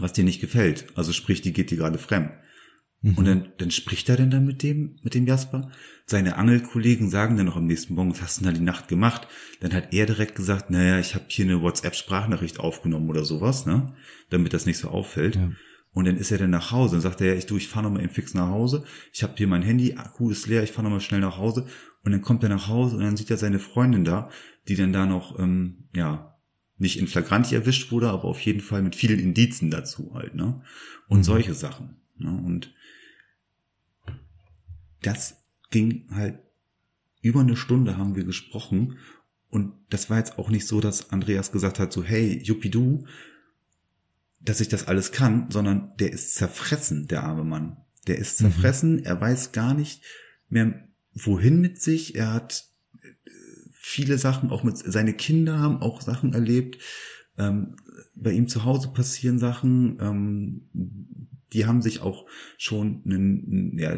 S1: was dir nicht gefällt. Also sprich, die geht dir gerade fremd. Mhm. Und dann, dann spricht er denn dann mit dem, mit dem Jasper. Seine Angelkollegen sagen dann noch am nächsten Morgen, was hast du denn da die Nacht gemacht? Dann hat er direkt gesagt, naja, ich habe hier eine WhatsApp-Sprachnachricht aufgenommen oder sowas, ne? Damit das nicht so auffällt. Ja. Und dann ist er dann nach Hause und sagt er, ja, ich du, ich fahr noch mal eben fix nach Hause. Ich habe hier mein Handy, Akku ist leer, ich fahr noch mal schnell nach Hause. Und dann kommt er nach Hause und dann sieht er seine Freundin da, die dann da noch, ähm, ja, nicht in flagranti erwischt wurde, aber auf jeden Fall mit vielen Indizen dazu halt, ne? Und mhm. solche Sachen. Ne? Und das ging halt über eine Stunde haben wir gesprochen und das war jetzt auch nicht so, dass Andreas gesagt hat so, hey, Juppie dass ich das alles kann, sondern der ist zerfressen, der arme Mann. Der ist mhm. zerfressen, mhm. er weiß gar nicht mehr, wohin mit sich. Er hat viele Sachen, auch mit seine Kinder haben auch Sachen erlebt. Ähm, bei ihm zu Hause passieren Sachen. Ähm, die haben sich auch schon einen, ja,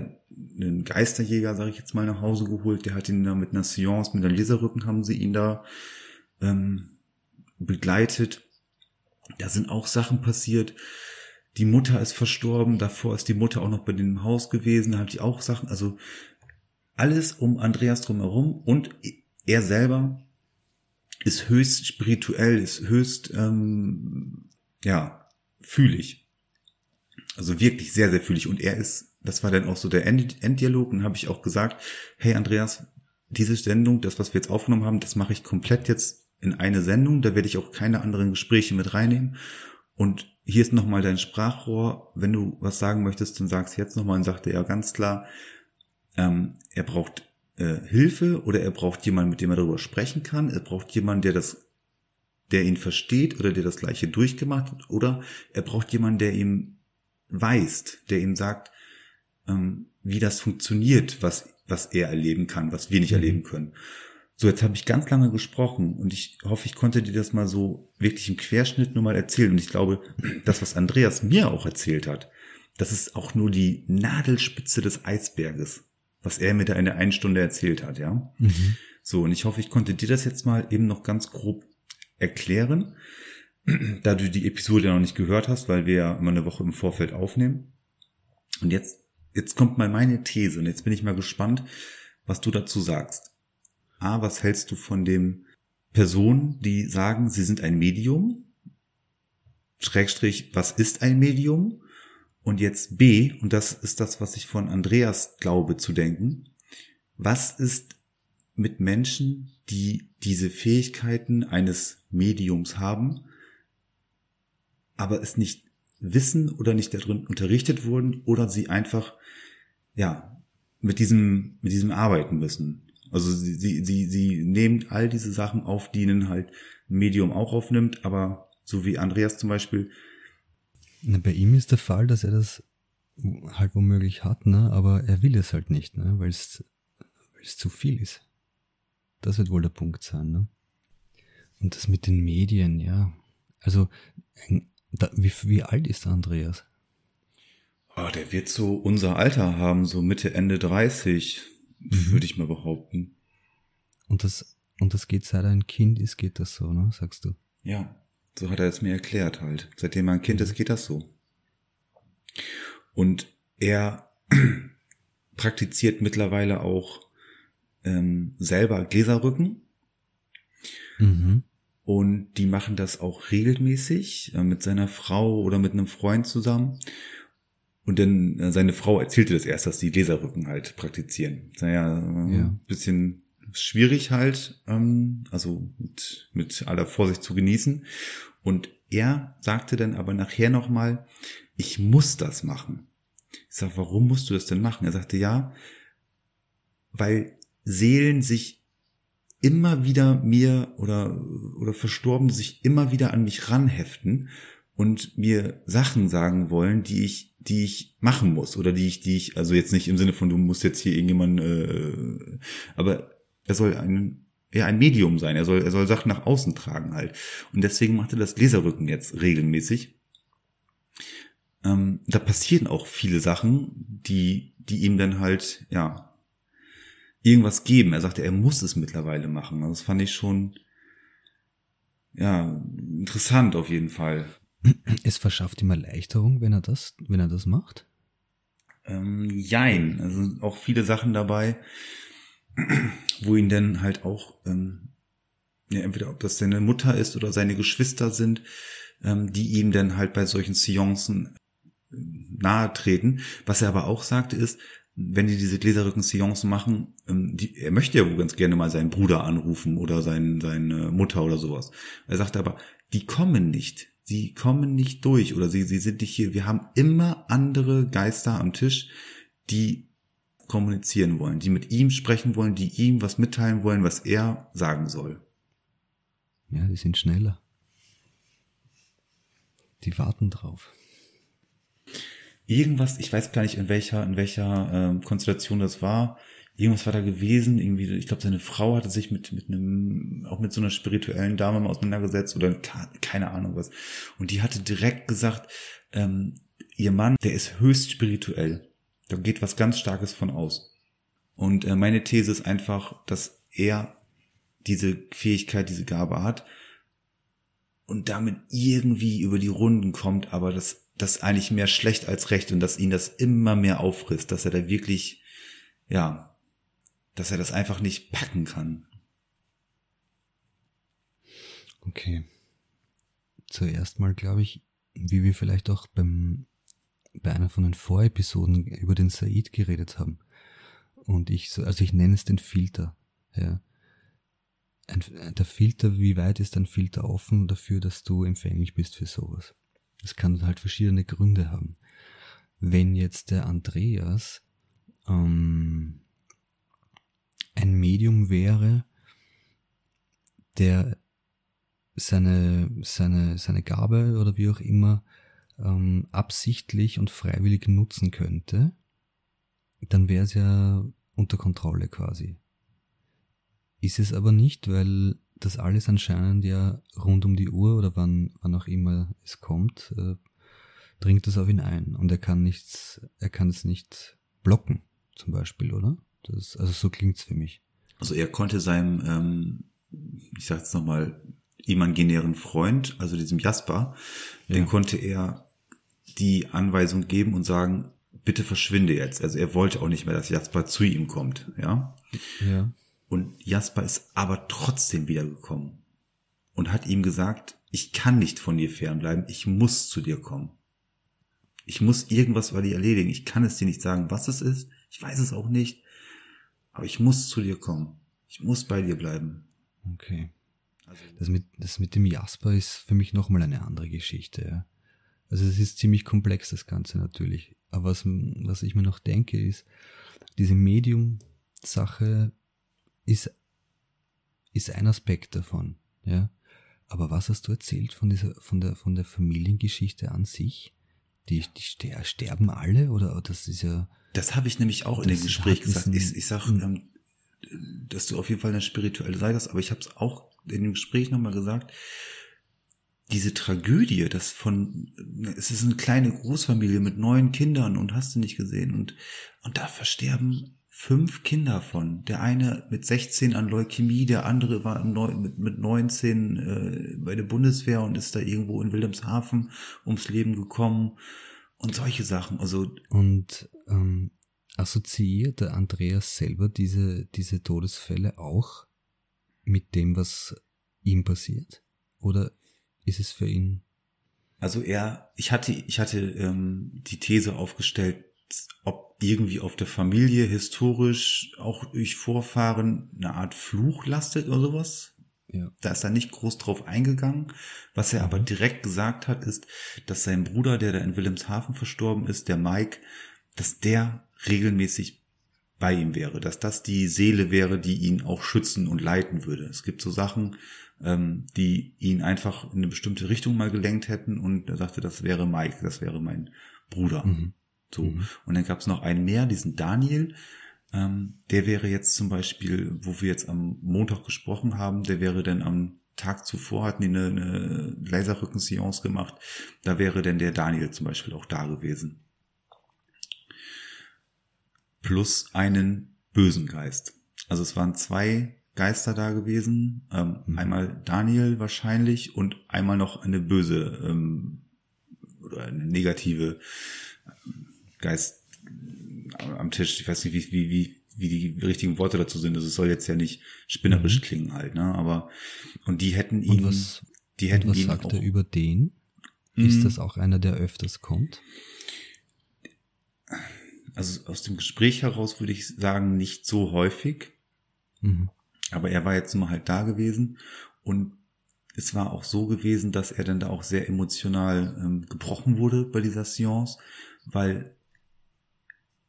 S1: einen Geisterjäger, sage ich jetzt mal, nach Hause geholt. Der hat ihn da mit einer Seance, mit einem Laserrücken haben sie ihn da ähm, begleitet. Da sind auch Sachen passiert. Die Mutter ist verstorben, davor ist die Mutter auch noch bei dem Haus gewesen, da hat die auch Sachen, also alles um Andreas drumherum und er selber ist höchst spirituell, ist höchst, ähm, ja, fühlig. Also wirklich sehr, sehr fühlig. Und er ist, das war dann auch so der End Enddialog, und habe ich auch gesagt, hey Andreas, diese Sendung, das, was wir jetzt aufgenommen haben, das mache ich komplett jetzt in eine Sendung, da werde ich auch keine anderen Gespräche mit reinnehmen. Und hier ist nochmal dein Sprachrohr. Wenn du was sagen möchtest, dann sag's jetzt nochmal und sagte er ganz klar, ähm, er braucht äh, Hilfe oder er braucht jemanden, mit dem er darüber sprechen kann. Er braucht jemanden, der das, der ihn versteht oder der das Gleiche durchgemacht hat. Oder er braucht jemanden, der ihm weist, der ihm sagt, ähm, wie das funktioniert, was, was er erleben kann, was wir nicht mhm. erleben können. So, jetzt habe ich ganz lange gesprochen und ich hoffe, ich konnte dir das mal so wirklich im Querschnitt nur mal erzählen. Und ich glaube, das, was Andreas mir auch erzählt hat, das ist auch nur die Nadelspitze des Eisberges, was er mir da in der einen Stunde erzählt hat, ja. Mhm. So, und ich hoffe, ich konnte dir das jetzt mal eben noch ganz grob erklären, da du die Episode noch nicht gehört hast, weil wir ja immer eine Woche im Vorfeld aufnehmen. Und jetzt, jetzt kommt mal meine These und jetzt bin ich mal gespannt, was du dazu sagst. A, was hältst du von dem Personen, die sagen, sie sind ein Medium? Schrägstrich, was ist ein Medium? Und jetzt B, und das ist das, was ich von Andreas glaube zu denken, was ist mit Menschen, die diese Fähigkeiten eines Mediums haben, aber es nicht wissen oder nicht darin unterrichtet wurden oder sie einfach, ja, mit diesem, mit diesem arbeiten müssen. Also sie, sie, sie, sie nehmen all diese Sachen auf, die ihnen halt ein Medium auch aufnimmt, aber so wie Andreas zum Beispiel.
S2: Na, bei ihm ist der Fall, dass er das halt womöglich hat, ne? aber er will es halt nicht, ne? weil es zu viel ist. Das wird wohl der Punkt sein. Ne? Und das mit den Medien, ja. Also, da, wie, wie alt ist der Andreas?
S1: Oh, der wird so unser Alter haben, so Mitte, Ende 30. Mhm. Würde ich mal behaupten.
S2: Und das, und das geht seit er ein Kind ist, geht das so, ne? Sagst du?
S1: Ja, so hat er es mir erklärt halt. Seitdem er ein Kind ist, geht das so. Und er praktiziert mittlerweile auch ähm, selber Gläserrücken. Mhm. Und die machen das auch regelmäßig äh, mit seiner Frau oder mit einem Freund zusammen. Und dann äh, seine Frau erzählte das erst, dass die Leserrücken halt praktizieren. Naja, äh, ja. bisschen schwierig halt, ähm, also mit, mit aller Vorsicht zu genießen. Und er sagte dann aber nachher nochmal, ich muss das machen. Ich sag, warum musst du das denn machen? Er sagte, ja, weil Seelen sich immer wieder mir oder, oder Verstorbene sich immer wieder an mich ranheften und mir Sachen sagen wollen, die ich, die ich machen muss oder die ich, die ich, also jetzt nicht im Sinne von, du musst jetzt hier irgendjemand, äh, aber er soll ein, ja, ein Medium sein. Er soll, er soll Sachen nach außen tragen halt. Und deswegen macht er das Gläserrücken jetzt regelmäßig. Ähm, da passieren auch viele Sachen, die, die ihm dann halt, ja, irgendwas geben. Er sagte, er muss es mittlerweile machen. Das fand ich schon, ja, interessant auf jeden Fall.
S2: Es verschafft ihm Erleichterung, wenn er das, wenn er das macht?
S1: Ähm, jein. Also auch viele Sachen dabei, wo ihn dann halt auch, ähm, ja, entweder ob das seine Mutter ist oder seine Geschwister sind, ähm, die ihm dann halt bei solchen Seancen äh, nahe treten. Was er aber auch sagte ist, wenn die diese Gläserrücken-Seancen machen, ähm, die, er möchte ja wohl ganz gerne mal seinen Bruder anrufen oder sein, seine Mutter oder sowas. Er sagt aber, die kommen nicht. Sie kommen nicht durch oder sie, sie sind nicht hier. Wir haben immer andere Geister am Tisch, die kommunizieren wollen, die mit ihm sprechen wollen, die ihm was mitteilen wollen, was er sagen soll.
S2: Ja, die sind schneller. Die warten drauf
S1: irgendwas, ich weiß gar nicht, in welcher, in welcher ähm, Konstellation das war. Irgendwas war da gewesen, irgendwie, ich glaube, seine Frau hatte sich mit, mit einem, auch mit so einer spirituellen Dame mal auseinandergesetzt oder keine Ahnung was. Und die hatte direkt gesagt, ähm, ihr Mann, der ist höchst spirituell. Da geht was ganz Starkes von aus. Und äh, meine These ist einfach, dass er diese Fähigkeit, diese Gabe hat und damit irgendwie über die Runden kommt, aber das das eigentlich mehr schlecht als recht und dass ihn das immer mehr auffrisst, dass er da wirklich, ja, dass er das einfach nicht packen kann.
S2: Okay. Zuerst mal glaube ich, wie wir vielleicht auch beim, bei einer von den Vorepisoden über den Said geredet haben. Und ich, so, also ich nenne es den Filter, ja. Ein, der Filter, wie weit ist ein Filter offen dafür, dass du empfänglich bist für sowas? Das kann halt verschiedene Gründe haben. Wenn jetzt der Andreas ähm, ein Medium wäre, der seine, seine, seine Gabe oder wie auch immer ähm, absichtlich und freiwillig nutzen könnte, dann wäre es ja unter Kontrolle quasi. Ist es aber nicht, weil das alles anscheinend ja rund um die Uhr oder wann, wann auch immer es kommt, äh, dringt das auf ihn ein. Und er kann nichts, er kann es nicht blocken, zum Beispiel, oder? Das, also so klingt's für mich.
S1: Also er konnte seinem, ähm, ich sag jetzt nochmal, imaginären Freund, also diesem Jasper, ja. den konnte er die Anweisung geben und sagen, bitte verschwinde jetzt. Also er wollte auch nicht mehr, dass Jasper zu ihm kommt, ja.
S2: Ja.
S1: Und Jasper ist aber trotzdem wiedergekommen und hat ihm gesagt, ich kann nicht von dir fernbleiben, ich muss zu dir kommen. Ich muss irgendwas bei dir erledigen. Ich kann es dir nicht sagen, was es ist. Ich weiß es auch nicht. Aber ich muss zu dir kommen. Ich muss bei dir bleiben.
S2: Okay. Also, das, mit, das mit dem Jasper ist für mich nochmal eine andere Geschichte. Ja. Also es ist ziemlich komplex, das Ganze natürlich. Aber was, was ich mir noch denke, ist, diese Medium-Sache ist, ist ein Aspekt davon, ja. Aber was hast du erzählt von dieser, von der, von der Familiengeschichte an sich? Die, die sterben alle oder das ist ja.
S1: Das habe ich nämlich auch in dem Gespräch gesagt. Ich, ich sag, ähm, dass du auf jeden Fall eine spirituelle Seite hast, aber ich habe es auch in dem Gespräch nochmal gesagt. Diese Tragödie, das von, es ist eine kleine Großfamilie mit neun Kindern und hast du nicht gesehen und, und da versterben fünf Kinder von. Der eine mit 16 an Leukämie, der andere war mit, mit 19 äh, bei der Bundeswehr und ist da irgendwo in Wilhelmshaven ums Leben gekommen und solche Sachen. Also
S2: und ähm, assoziiert der Andreas selber diese diese Todesfälle auch mit dem, was ihm passiert? Oder ist es für ihn?
S1: Also er, ich hatte, ich hatte ähm, die These aufgestellt, ob irgendwie auf der Familie historisch auch durch Vorfahren eine Art Fluch lastet oder sowas. Ja. Da ist er nicht groß drauf eingegangen. Was er aber mhm. direkt gesagt hat, ist, dass sein Bruder, der da in Wilhelmshaven verstorben ist, der Mike, dass der regelmäßig bei ihm wäre, dass das die Seele wäre, die ihn auch schützen und leiten würde. Es gibt so Sachen, ähm, die ihn einfach in eine bestimmte Richtung mal gelenkt hätten und er sagte, das wäre Mike, das wäre mein Bruder. Mhm. So. Mhm. Und dann gab es noch einen mehr, diesen Daniel. Ähm, der wäre jetzt zum Beispiel, wo wir jetzt am Montag gesprochen haben, der wäre dann am Tag zuvor hatten die eine, eine Laserrückenseance gemacht. Da wäre denn der Daniel zum Beispiel auch da gewesen. Plus einen bösen Geist. Also es waren zwei Geister da gewesen. Ähm, mhm. Einmal Daniel wahrscheinlich und einmal noch eine böse ähm, oder eine negative ähm, Geist am Tisch. Ich weiß nicht, wie, wie, wie, wie die richtigen Worte dazu sind. Also es soll jetzt ja nicht spinnerisch mhm. klingen halt, ne? Aber und die hätten ihn,
S2: und was,
S1: die hätten
S2: und was
S1: ihn
S2: sagt
S1: auch,
S2: er über den? Ist mhm. das auch einer, der öfters kommt?
S1: Also aus dem Gespräch heraus würde ich sagen, nicht so häufig. Mhm. Aber er war jetzt mal halt da gewesen und es war auch so gewesen, dass er dann da auch sehr emotional ähm, gebrochen wurde bei dieser Seance, weil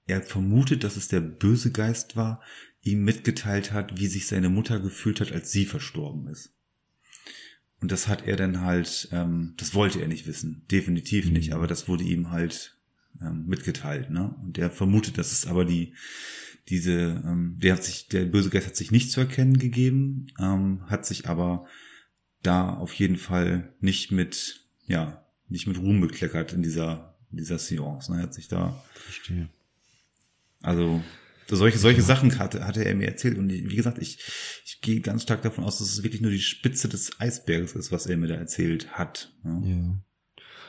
S1: er vermutet, dass es der böse Geist war, ihm mitgeteilt hat, wie sich seine Mutter gefühlt hat, als sie verstorben ist. Und das hat er dann halt, ähm, das wollte er nicht wissen, definitiv mhm. nicht, aber das wurde ihm halt ähm, mitgeteilt, ne? Und er vermutet, dass es aber die, diese, ähm, der hat sich, der böse Geist hat sich nicht zu erkennen gegeben, ähm, hat sich aber da auf jeden Fall nicht mit, ja, nicht mit Ruhm bekleckert in dieser, in dieser Seance. Ne? Er hat sich da,
S2: Verstehe.
S1: also solche, solche Sachen hatte, hatte er mir erzählt. Und wie gesagt, ich, ich gehe ganz stark davon aus, dass es wirklich nur die Spitze des Eisberges ist, was er mir da erzählt hat.
S2: Ja. ja.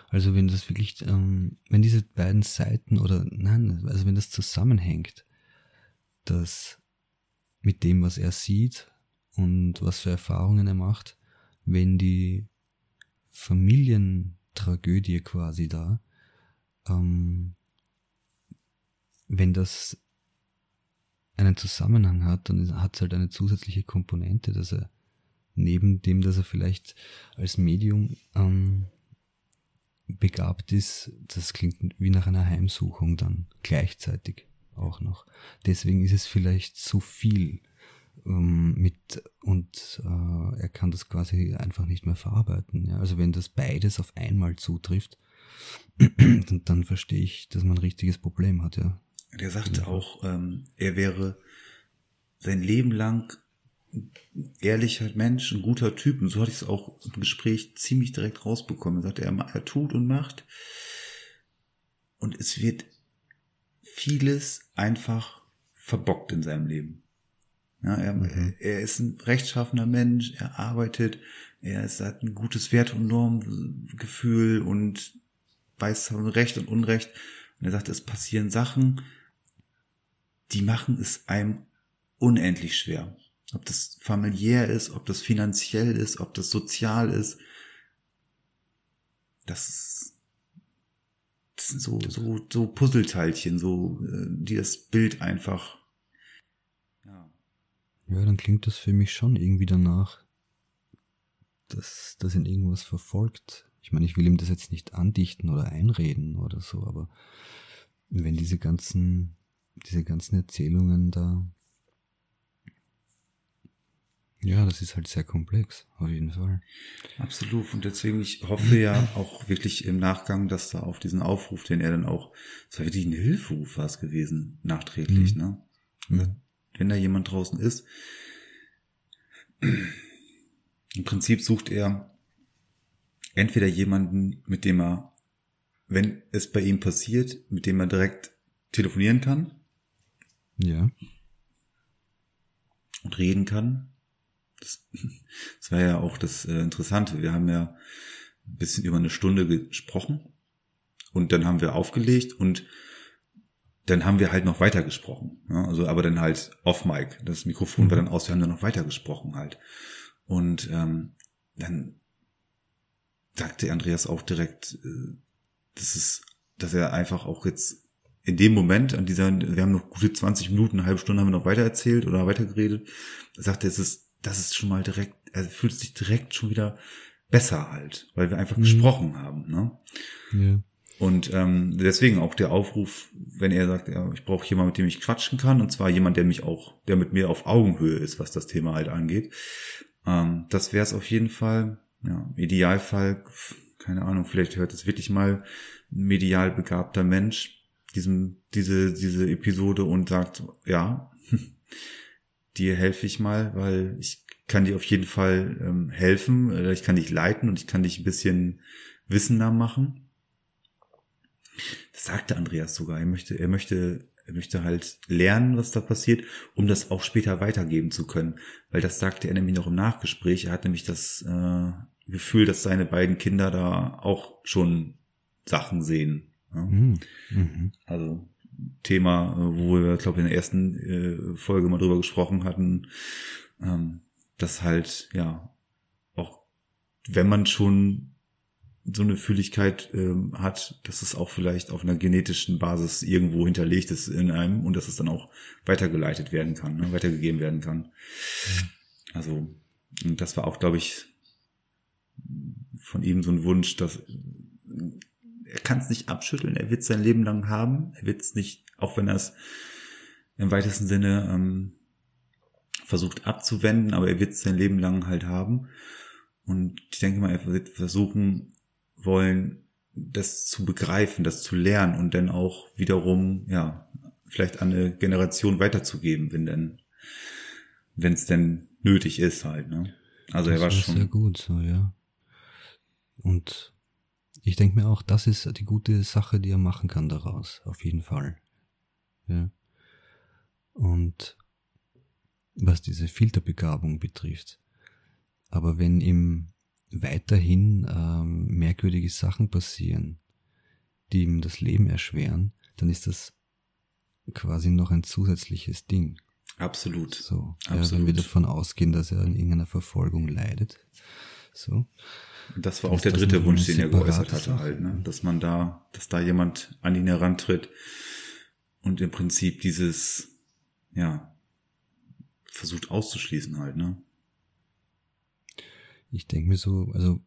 S2: Also wenn das wirklich, ähm, wenn diese beiden Seiten oder nein, also wenn das zusammenhängt, dass mit dem, was er sieht und was für Erfahrungen er macht, wenn die Familientragödie quasi da, ähm, wenn das einen Zusammenhang hat, dann hat es halt eine zusätzliche Komponente, dass er neben dem, dass er vielleicht als Medium ähm, begabt ist, das klingt wie nach einer Heimsuchung dann gleichzeitig auch noch. Deswegen ist es vielleicht zu viel ähm, mit und äh, er kann das quasi einfach nicht mehr verarbeiten. Ja? Also wenn das beides auf einmal zutrifft, dann, dann verstehe ich, dass man ein richtiges Problem hat, ja.
S1: Der sagte auch, ähm, er wäre sein Leben lang ehrlicher Mensch, ein guter Typ. Und so hatte ich es auch im Gespräch ziemlich direkt rausbekommen. Er sagte, er, er tut und macht. Und es wird vieles einfach verbockt in seinem Leben. Ja, er, mhm. er ist ein rechtschaffener Mensch, er arbeitet, er ist, hat ein gutes Wert- und Normgefühl und weiß Recht und Unrecht. Und er sagt, es passieren Sachen, die machen es einem unendlich schwer. Ob das familiär ist, ob das finanziell ist, ob das sozial ist. Das, ist, das sind so, so, so Puzzleteilchen, so, äh, die das Bild einfach,
S2: ja. Ja, dann klingt das für mich schon irgendwie danach, dass das in irgendwas verfolgt. Ich meine, ich will ihm das jetzt nicht andichten oder einreden oder so, aber wenn diese ganzen, diese ganzen Erzählungen da ja, das ist halt sehr komplex, auf jeden Fall.
S1: Absolut. Und deswegen, ich hoffe ja auch wirklich im Nachgang, dass da auf diesen Aufruf, den er dann auch, es war wirklich ein Hilferuf war es gewesen, nachträglich, mhm. ne? Mhm. Wenn da jemand draußen ist, im Prinzip sucht er entweder jemanden, mit dem er, wenn es bei ihm passiert, mit dem er direkt telefonieren kann.
S2: Ja.
S1: Und reden kann das, das war ja auch das äh, Interessante. Wir haben ja ein bisschen über eine Stunde gesprochen und dann haben wir aufgelegt und dann haben wir halt noch weiter gesprochen. Ja? Also aber dann halt off Mic. Das Mikrofon war dann aus, wir haben dann noch weiter gesprochen halt. Und ähm, dann sagte Andreas auch direkt, äh, das ist, dass er einfach auch jetzt in dem Moment, an dieser, wir haben noch gute 20 Minuten, eine halbe Stunde haben wir noch weiter erzählt oder weiter geredet, sagte, es ist das ist schon mal direkt, er fühlt sich direkt schon wieder besser halt, weil wir einfach mhm. gesprochen haben. Ne? Ja. Und ähm, deswegen auch der Aufruf, wenn er sagt, ja, ich brauche jemanden, mit dem ich quatschen kann, und zwar jemand, der mich auch, der mit mir auf Augenhöhe ist, was das Thema halt angeht. Ähm, das wäre es auf jeden Fall. Ja, Idealfall, keine Ahnung, vielleicht hört es wirklich mal ein medial begabter Mensch diesem, diese, diese Episode und sagt, ja, dir helfe ich mal, weil ich kann dir auf jeden Fall ähm, helfen, ich kann dich leiten und ich kann dich ein bisschen wissender machen. Das sagte Andreas sogar. Er möchte, er möchte, er möchte halt lernen, was da passiert, um das auch später weitergeben zu können. Weil das sagte er nämlich noch im Nachgespräch. Er hat nämlich das äh, Gefühl, dass seine beiden Kinder da auch schon Sachen sehen. Ja? Mhm. mhm. Also Thema, äh, wo wir, glaube ich, in der ersten äh, Folge mal drüber gesprochen hatten, ähm, dass halt, ja, auch wenn man schon so eine Fühligkeit ähm, hat, dass es auch vielleicht auf einer genetischen Basis irgendwo hinterlegt ist in einem und dass es dann auch weitergeleitet werden kann, ne, weitergegeben werden kann. Also, und das war auch, glaube ich, von ihm so ein Wunsch, dass er kann es nicht abschütteln, er wird sein Leben lang haben, er wird es nicht, auch wenn er es im weitesten Sinne ähm, versucht abzuwenden, aber er wird es sein Leben lang halt haben. Und ich denke mal, er wird versuchen, wollen, das zu begreifen, das zu lernen und dann auch wiederum, ja, vielleicht an eine Generation weiterzugeben, wenn denn, wenn es denn nötig ist halt, ne?
S2: Also das er war schon. Sehr gut, so, ja. Und ich denke mir auch, das ist die gute Sache, die er machen kann daraus, auf jeden Fall. Ja. Und was diese Filterbegabung betrifft. Aber wenn ihm weiterhin ähm, merkwürdige Sachen passieren, die ihm das Leben erschweren, dann ist das quasi noch ein zusätzliches Ding.
S1: Absolut.
S2: So, Absolut. Ja, wenn wir davon ausgehen, dass er in irgendeiner Verfolgung leidet. So.
S1: Das war auch der dritte Wunsch, den er geäußert hatte, halt, ne? dass man da, dass da jemand an ihn herantritt und im Prinzip dieses, ja, versucht auszuschließen halt, ne?
S2: ich denke mir so, also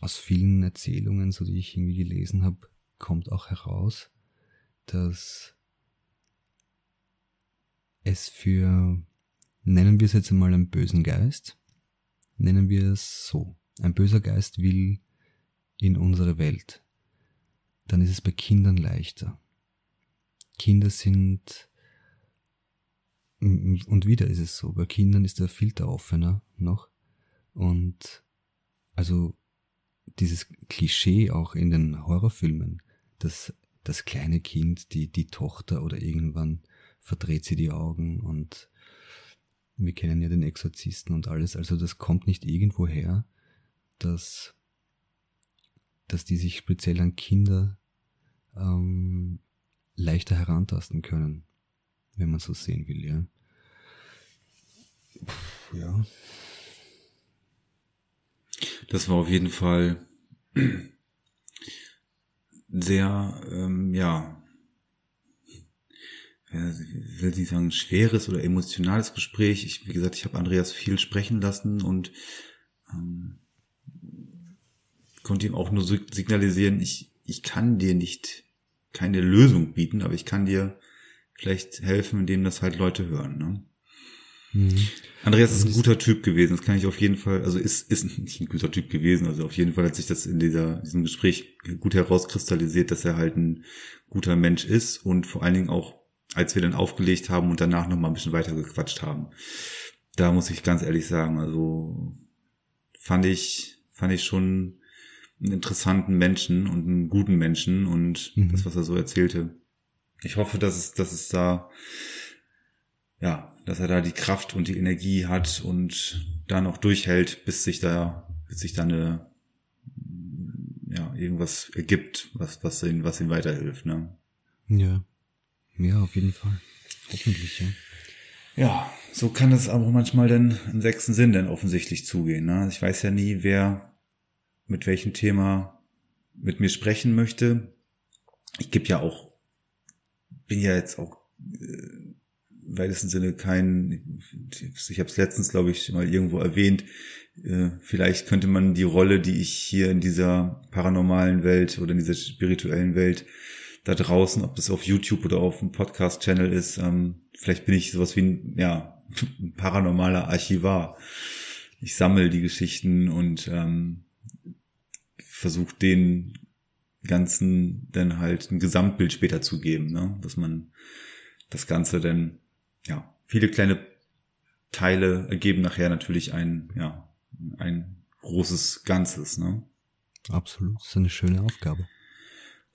S2: aus vielen Erzählungen, so die ich irgendwie gelesen habe, kommt auch heraus, dass es für, nennen wir es jetzt einmal einen bösen Geist, nennen wir es so, ein böser Geist will in unsere Welt, dann ist es bei Kindern leichter. Kinder sind und wieder ist es so, bei Kindern ist der Filter offener noch. Und also dieses Klischee auch in den Horrorfilmen, dass das kleine Kind, die, die Tochter oder irgendwann verdreht sie die Augen und wir kennen ja den Exorzisten und alles. Also das kommt nicht irgendwo her, dass, dass die sich speziell an Kinder ähm, leichter herantasten können wenn man so sehen will, ja.
S1: Ja. Das war auf jeden Fall sehr, ähm, ja, ich will nicht sagen schweres oder emotionales Gespräch. Ich, wie gesagt, ich habe Andreas viel sprechen lassen und ähm, konnte ihm auch nur signalisieren, ich, ich kann dir nicht keine Lösung bieten, aber ich kann dir vielleicht helfen, indem das halt Leute hören. Ne? Mhm. Andreas ist ein guter Typ gewesen, das kann ich auf jeden Fall, also ist, ist nicht ein guter Typ gewesen, also auf jeden Fall hat sich das in dieser, diesem Gespräch gut herauskristallisiert, dass er halt ein guter Mensch ist und vor allen Dingen auch, als wir dann aufgelegt haben und danach nochmal ein bisschen weiter gequatscht haben. Da muss ich ganz ehrlich sagen, also fand ich, fand ich schon einen interessanten Menschen und einen guten Menschen und mhm. das, was er so erzählte, ich hoffe, dass es, dass es da, ja, dass er da die Kraft und die Energie hat und da noch durchhält, bis sich da, bis sich da eine, ja, irgendwas ergibt, was, was ihm, was ihm weiterhilft, ne?
S2: Ja. Ja, auf jeden Fall. Hoffentlich, ja.
S1: Ja, so kann es aber manchmal dann im sechsten Sinn dann offensichtlich zugehen. Ne? Ich weiß ja nie, wer mit welchem Thema mit mir sprechen möchte. Ich gebe ja auch bin ja jetzt auch äh, weitesten Sinne kein, ich habe es letztens, glaube ich, mal irgendwo erwähnt, äh, vielleicht könnte man die Rolle, die ich hier in dieser paranormalen Welt oder in dieser spirituellen Welt da draußen, ob das auf YouTube oder auf einem Podcast-Channel ist, ähm, vielleicht bin ich sowas wie ein, ja, ein paranormaler Archivar. Ich sammle die Geschichten und ähm, versuche den ganzen dann halt ein Gesamtbild später zu geben, ne? dass man das Ganze dann, ja, viele kleine Teile ergeben nachher natürlich ein, ja, ein großes Ganzes, ne?
S2: Absolut, das ist eine schöne Aufgabe.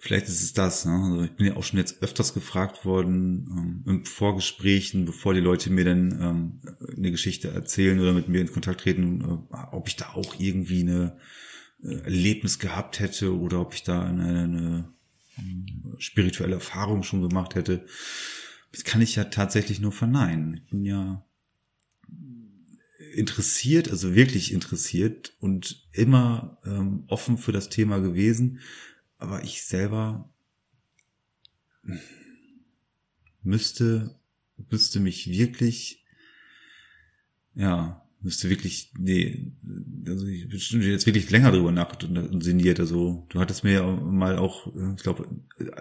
S1: Vielleicht ist es das, ne? Also ich bin ja auch schon jetzt öfters gefragt worden, ähm, in Vorgesprächen, bevor die Leute mir dann ähm, eine Geschichte erzählen oder mit mir in Kontakt treten, äh, ob ich da auch irgendwie eine äh, Erlebnis gehabt hätte oder ob ich da eine, eine spirituelle Erfahrung schon gemacht hätte. Das kann ich ja tatsächlich nur verneinen. Ich bin ja interessiert, also wirklich interessiert und immer ähm, offen für das Thema gewesen. Aber ich selber müsste, müsste mich wirklich, ja, müsste wirklich, nee, also ich bin jetzt wirklich länger drüber nachsinniert. Also du hattest mir ja mal auch, ich glaube,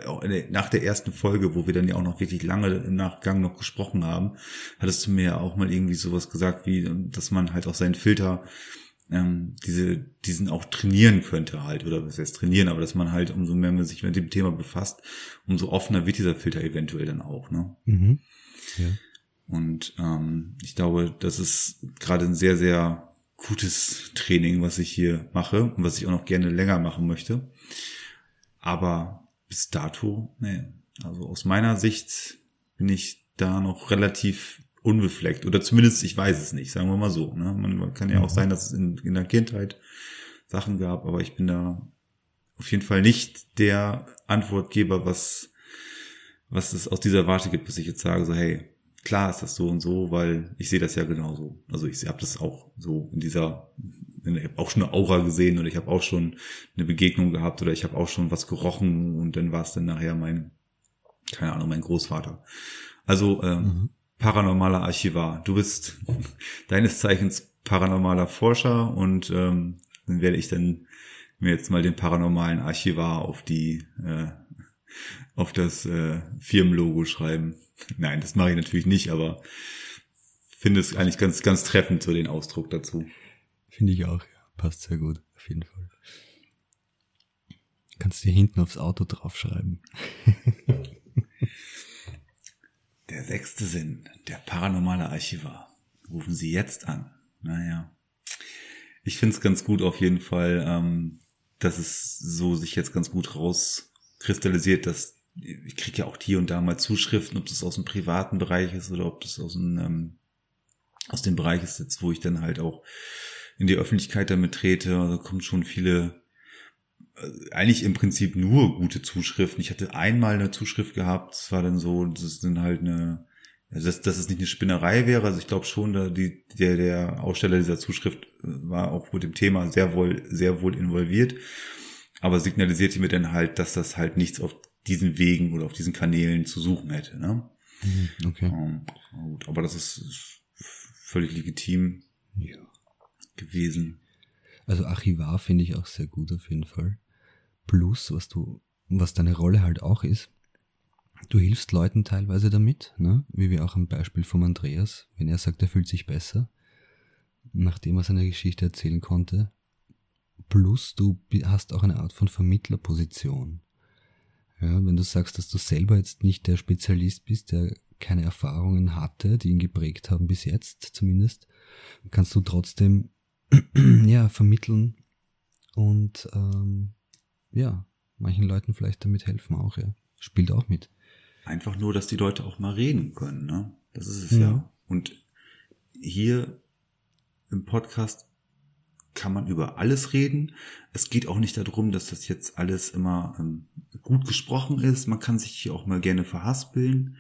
S1: auch nach der ersten Folge, wo wir dann ja auch noch wirklich lange im Nachgang noch gesprochen haben, hattest du mir ja auch mal irgendwie sowas gesagt, wie, dass man halt auch seinen Filter ähm, diese, diesen auch trainieren könnte halt, oder was heißt trainieren, aber dass man halt, umso mehr man sich mit dem Thema befasst, umso offener wird dieser Filter eventuell dann auch, ne? Mhm. Ja. Und ähm, ich glaube, das ist gerade ein sehr, sehr gutes Training, was ich hier mache und was ich auch noch gerne länger machen möchte. Aber bis dato, nee. Also aus meiner Sicht bin ich da noch relativ unbefleckt. Oder zumindest, ich weiß es nicht, sagen wir mal so. Ne? Man kann ja auch sein, dass es in, in der Kindheit Sachen gab, aber ich bin da auf jeden Fall nicht der Antwortgeber, was, was es aus dieser Warte gibt, bis ich jetzt sage, so, hey, klar ist das so und so, weil ich sehe das ja genauso. Also ich habe das auch so in dieser, ich habe auch schon eine Aura gesehen oder ich habe auch schon eine Begegnung gehabt oder ich habe auch schon was gerochen und dann war es dann nachher mein, keine Ahnung, mein Großvater. Also ähm, mhm. Paranormaler Archivar. Du bist deines Zeichens paranormaler Forscher und ähm, dann werde ich dann mir jetzt mal den paranormalen Archivar auf die äh, auf das äh, Firmenlogo schreiben. Nein, das mache ich natürlich nicht, aber finde es eigentlich ganz, ganz treffend so den Ausdruck dazu.
S2: Finde ich auch, ja. Passt sehr gut, auf jeden Fall. Kannst du dir hinten aufs Auto draufschreiben.
S1: der sechste Sinn, der paranormale Archivar. Rufen Sie jetzt an. Naja. Ich finde es ganz gut auf jeden Fall, ähm, dass es so sich jetzt ganz gut rauskristallisiert, dass ich kriege ja auch hier und da mal Zuschriften, ob das aus dem privaten Bereich ist oder ob das aus dem, ähm, aus dem Bereich ist jetzt, wo ich dann halt auch in die Öffentlichkeit damit trete. Da kommen schon viele, eigentlich im Prinzip nur gute Zuschriften. Ich hatte einmal eine Zuschrift gehabt, das war dann so, das ist dann halt eine, also dass, dass es nicht eine Spinnerei wäre. Also ich glaube schon, da die, der, der Aussteller dieser Zuschrift war auch mit dem Thema sehr wohl, sehr wohl involviert. Aber signalisierte mir dann halt, dass das halt nichts auf diesen Wegen oder auf diesen Kanälen zu suchen hätte. Ne?
S2: Mhm, okay.
S1: Ähm, gut, aber das ist, ist völlig legitim ja. gewesen.
S2: Also Archivar finde ich auch sehr gut auf jeden Fall. Plus, was du, was deine Rolle halt auch ist, du hilfst Leuten teilweise damit, ne? wie wir auch am Beispiel vom Andreas, wenn er sagt, er fühlt sich besser, nachdem er seine Geschichte erzählen konnte. Plus, du hast auch eine Art von Vermittlerposition. Ja, wenn du sagst, dass du selber jetzt nicht der Spezialist bist, der keine Erfahrungen hatte, die ihn geprägt haben bis jetzt zumindest, kannst du trotzdem ja vermitteln und ähm, ja manchen Leuten vielleicht damit helfen auch ja spielt auch mit.
S1: Einfach nur, dass die Leute auch mal reden können, ne? Das ist es ja. ja. Und hier im Podcast kann man über alles reden. Es geht auch nicht darum, dass das jetzt alles immer ähm, gut gesprochen ist. Man kann sich hier auch mal gerne verhaspeln.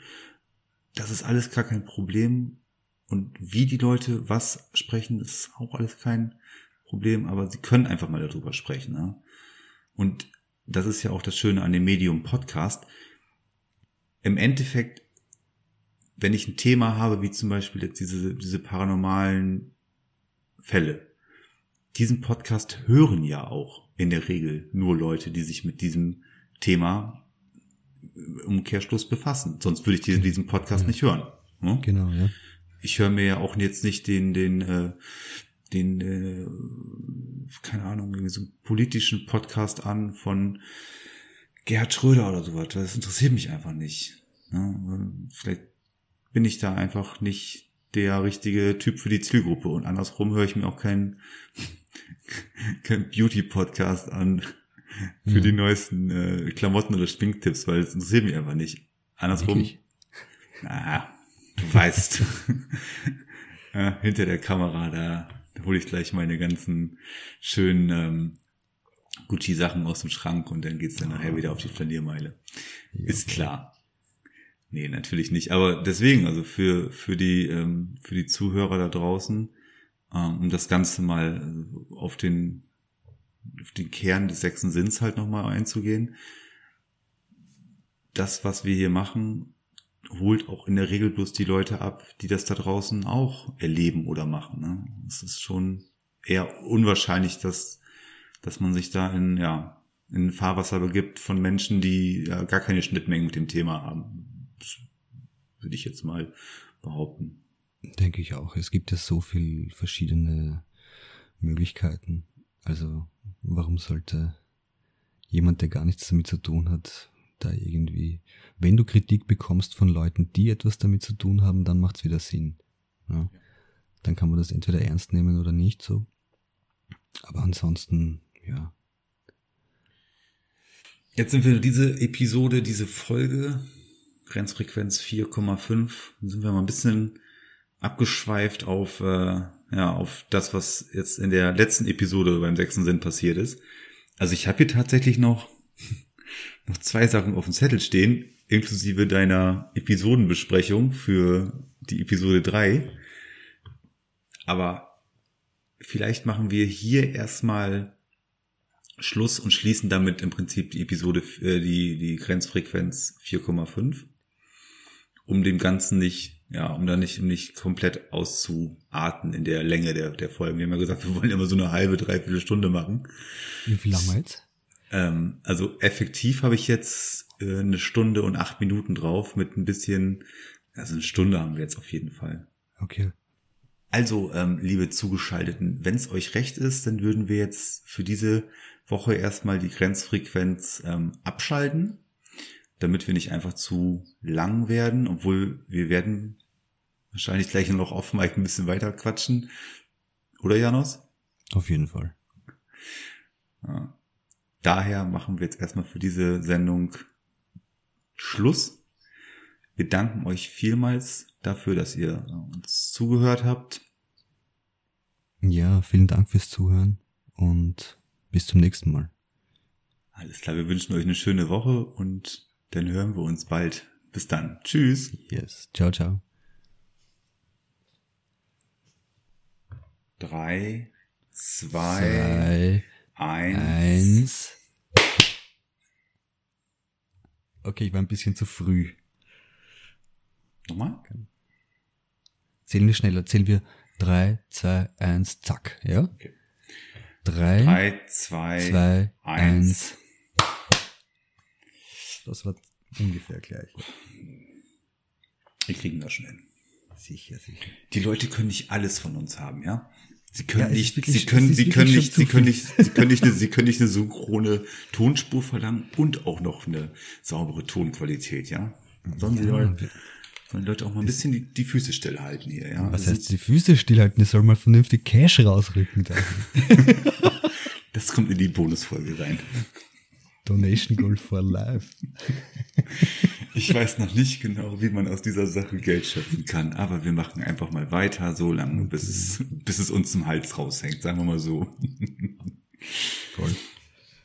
S1: Das ist alles gar kein Problem. Und wie die Leute was sprechen, ist auch alles kein Problem. Aber sie können einfach mal darüber sprechen. Ne? Und das ist ja auch das Schöne an dem Medium Podcast. Im Endeffekt wenn ich ein Thema habe, wie zum Beispiel jetzt diese, diese paranormalen Fälle, diesen Podcast hören ja auch in der Regel nur Leute, die sich mit diesem Thema Umkehrschluss befassen. Sonst würde ich diesen, diesen Podcast ja. nicht hören.
S2: Ne? Genau, ja.
S1: Ich höre mir ja auch jetzt nicht den, den, äh, den, äh, keine Ahnung, irgendwie so einen politischen Podcast an von Gerhard Schröder oder sowas. Das interessiert mich einfach nicht. Ne? Vielleicht bin ich da einfach nicht der richtige Typ für die Zielgruppe und andersrum höre ich mir auch keinen kein Beauty-Podcast an für mhm. die neuesten äh, Klamotten oder Schminktipps, weil es interessiert mich einfach nicht. Andersrum. Wirklich? Na, du weißt. ja, hinter der Kamera, da, da hole ich gleich meine ganzen schönen ähm, Gucci-Sachen aus dem Schrank und dann geht's dann nachher wieder auf die Flaniermeile. Ja. Ist klar. Nee, natürlich nicht. Aber deswegen, also für, für die, ähm, für die Zuhörer da draußen, ähm, um das Ganze mal auf den, auf den Kern des sechsten Sinns halt nochmal einzugehen. Das, was wir hier machen, holt auch in der Regel bloß die Leute ab, die das da draußen auch erleben oder machen. Ne? Es ist schon eher unwahrscheinlich, dass, dass man sich da in, ja, in Fahrwasser begibt von Menschen, die ja, gar keine Schnittmengen mit dem Thema haben. Das würde ich jetzt mal behaupten.
S2: Denke ich auch. Es gibt ja so viel verschiedene Möglichkeiten. Also warum sollte jemand, der gar nichts damit zu tun hat, da irgendwie, wenn du Kritik bekommst von Leuten, die etwas damit zu tun haben, dann macht es wieder Sinn. Ja? Dann kann man das entweder ernst nehmen oder nicht so. Aber ansonsten, ja.
S1: Jetzt sind wir diese Episode, diese Folge, Grenzfrequenz 4,5, sind wir mal ein bisschen abgeschweift auf, äh, ja, auf das, was jetzt in der letzten Episode beim sechsten Sinn passiert ist. Also ich habe hier tatsächlich noch, noch zwei Sachen auf dem Zettel stehen, inklusive deiner Episodenbesprechung für die Episode 3. Aber vielleicht machen wir hier erstmal Schluss und schließen damit im Prinzip die Episode, äh, die, die Grenzfrequenz 4,5, um dem Ganzen nicht ja, um da nicht, um nicht komplett auszuarten in der Länge der, der Folgen. Wir haben ja gesagt, wir wollen immer so eine halbe, dreiviertel Stunde machen.
S2: Wie viel haben jetzt?
S1: Ähm, also effektiv habe ich jetzt äh, eine Stunde und acht Minuten drauf mit ein bisschen, also eine Stunde haben wir jetzt auf jeden Fall.
S2: Okay.
S1: Also, ähm, liebe Zugeschalteten, wenn es euch recht ist, dann würden wir jetzt für diese Woche erstmal die Grenzfrequenz ähm, abschalten damit wir nicht einfach zu lang werden, obwohl wir werden wahrscheinlich gleich noch Mike ein bisschen weiter quatschen. Oder Janos?
S2: Auf jeden Fall.
S1: Ja. Daher machen wir jetzt erstmal für diese Sendung Schluss. Wir danken euch vielmals dafür, dass ihr uns zugehört habt.
S2: Ja, vielen Dank fürs Zuhören und bis zum nächsten Mal.
S1: Alles klar, wir wünschen euch eine schöne Woche und dann hören wir uns bald. Bis dann. Tschüss.
S2: Yes. Ciao, ciao.
S1: Drei, zwei, zwei eins.
S2: eins. Okay, ich war ein bisschen zu früh.
S1: Nochmal?
S2: Zählen wir schneller. Zählen wir drei, zwei, eins, zack. Ja? Okay. Drei,
S1: drei zwei, zwei eins. eins.
S2: Das war ungefähr gleich.
S1: Wir kriegen das schnell.
S2: Sicher, sicher.
S1: Die Leute können nicht alles von uns haben, ja? Sie können ja, nicht, wirklich, sie können, sie können nicht, sie können nicht, sie können nicht, eine, sie können nicht eine synchrone Tonspur verlangen und auch noch eine saubere Tonqualität, ja? Sollen ja, die Leute, sollen Leute auch mal ein bisschen die, die Füße stillhalten hier, ja?
S2: Was das heißt die Füße stillhalten? Die soll mal vernünftig Cash rausrücken.
S1: das kommt in die Bonusfolge rein.
S2: Donation Goal for Life.
S1: Ich weiß noch nicht genau, wie man aus dieser Sache Geld schöpfen kann, aber wir machen einfach mal weiter, so lange, bis es, bis es uns zum Hals raushängt, sagen wir mal so. Voll.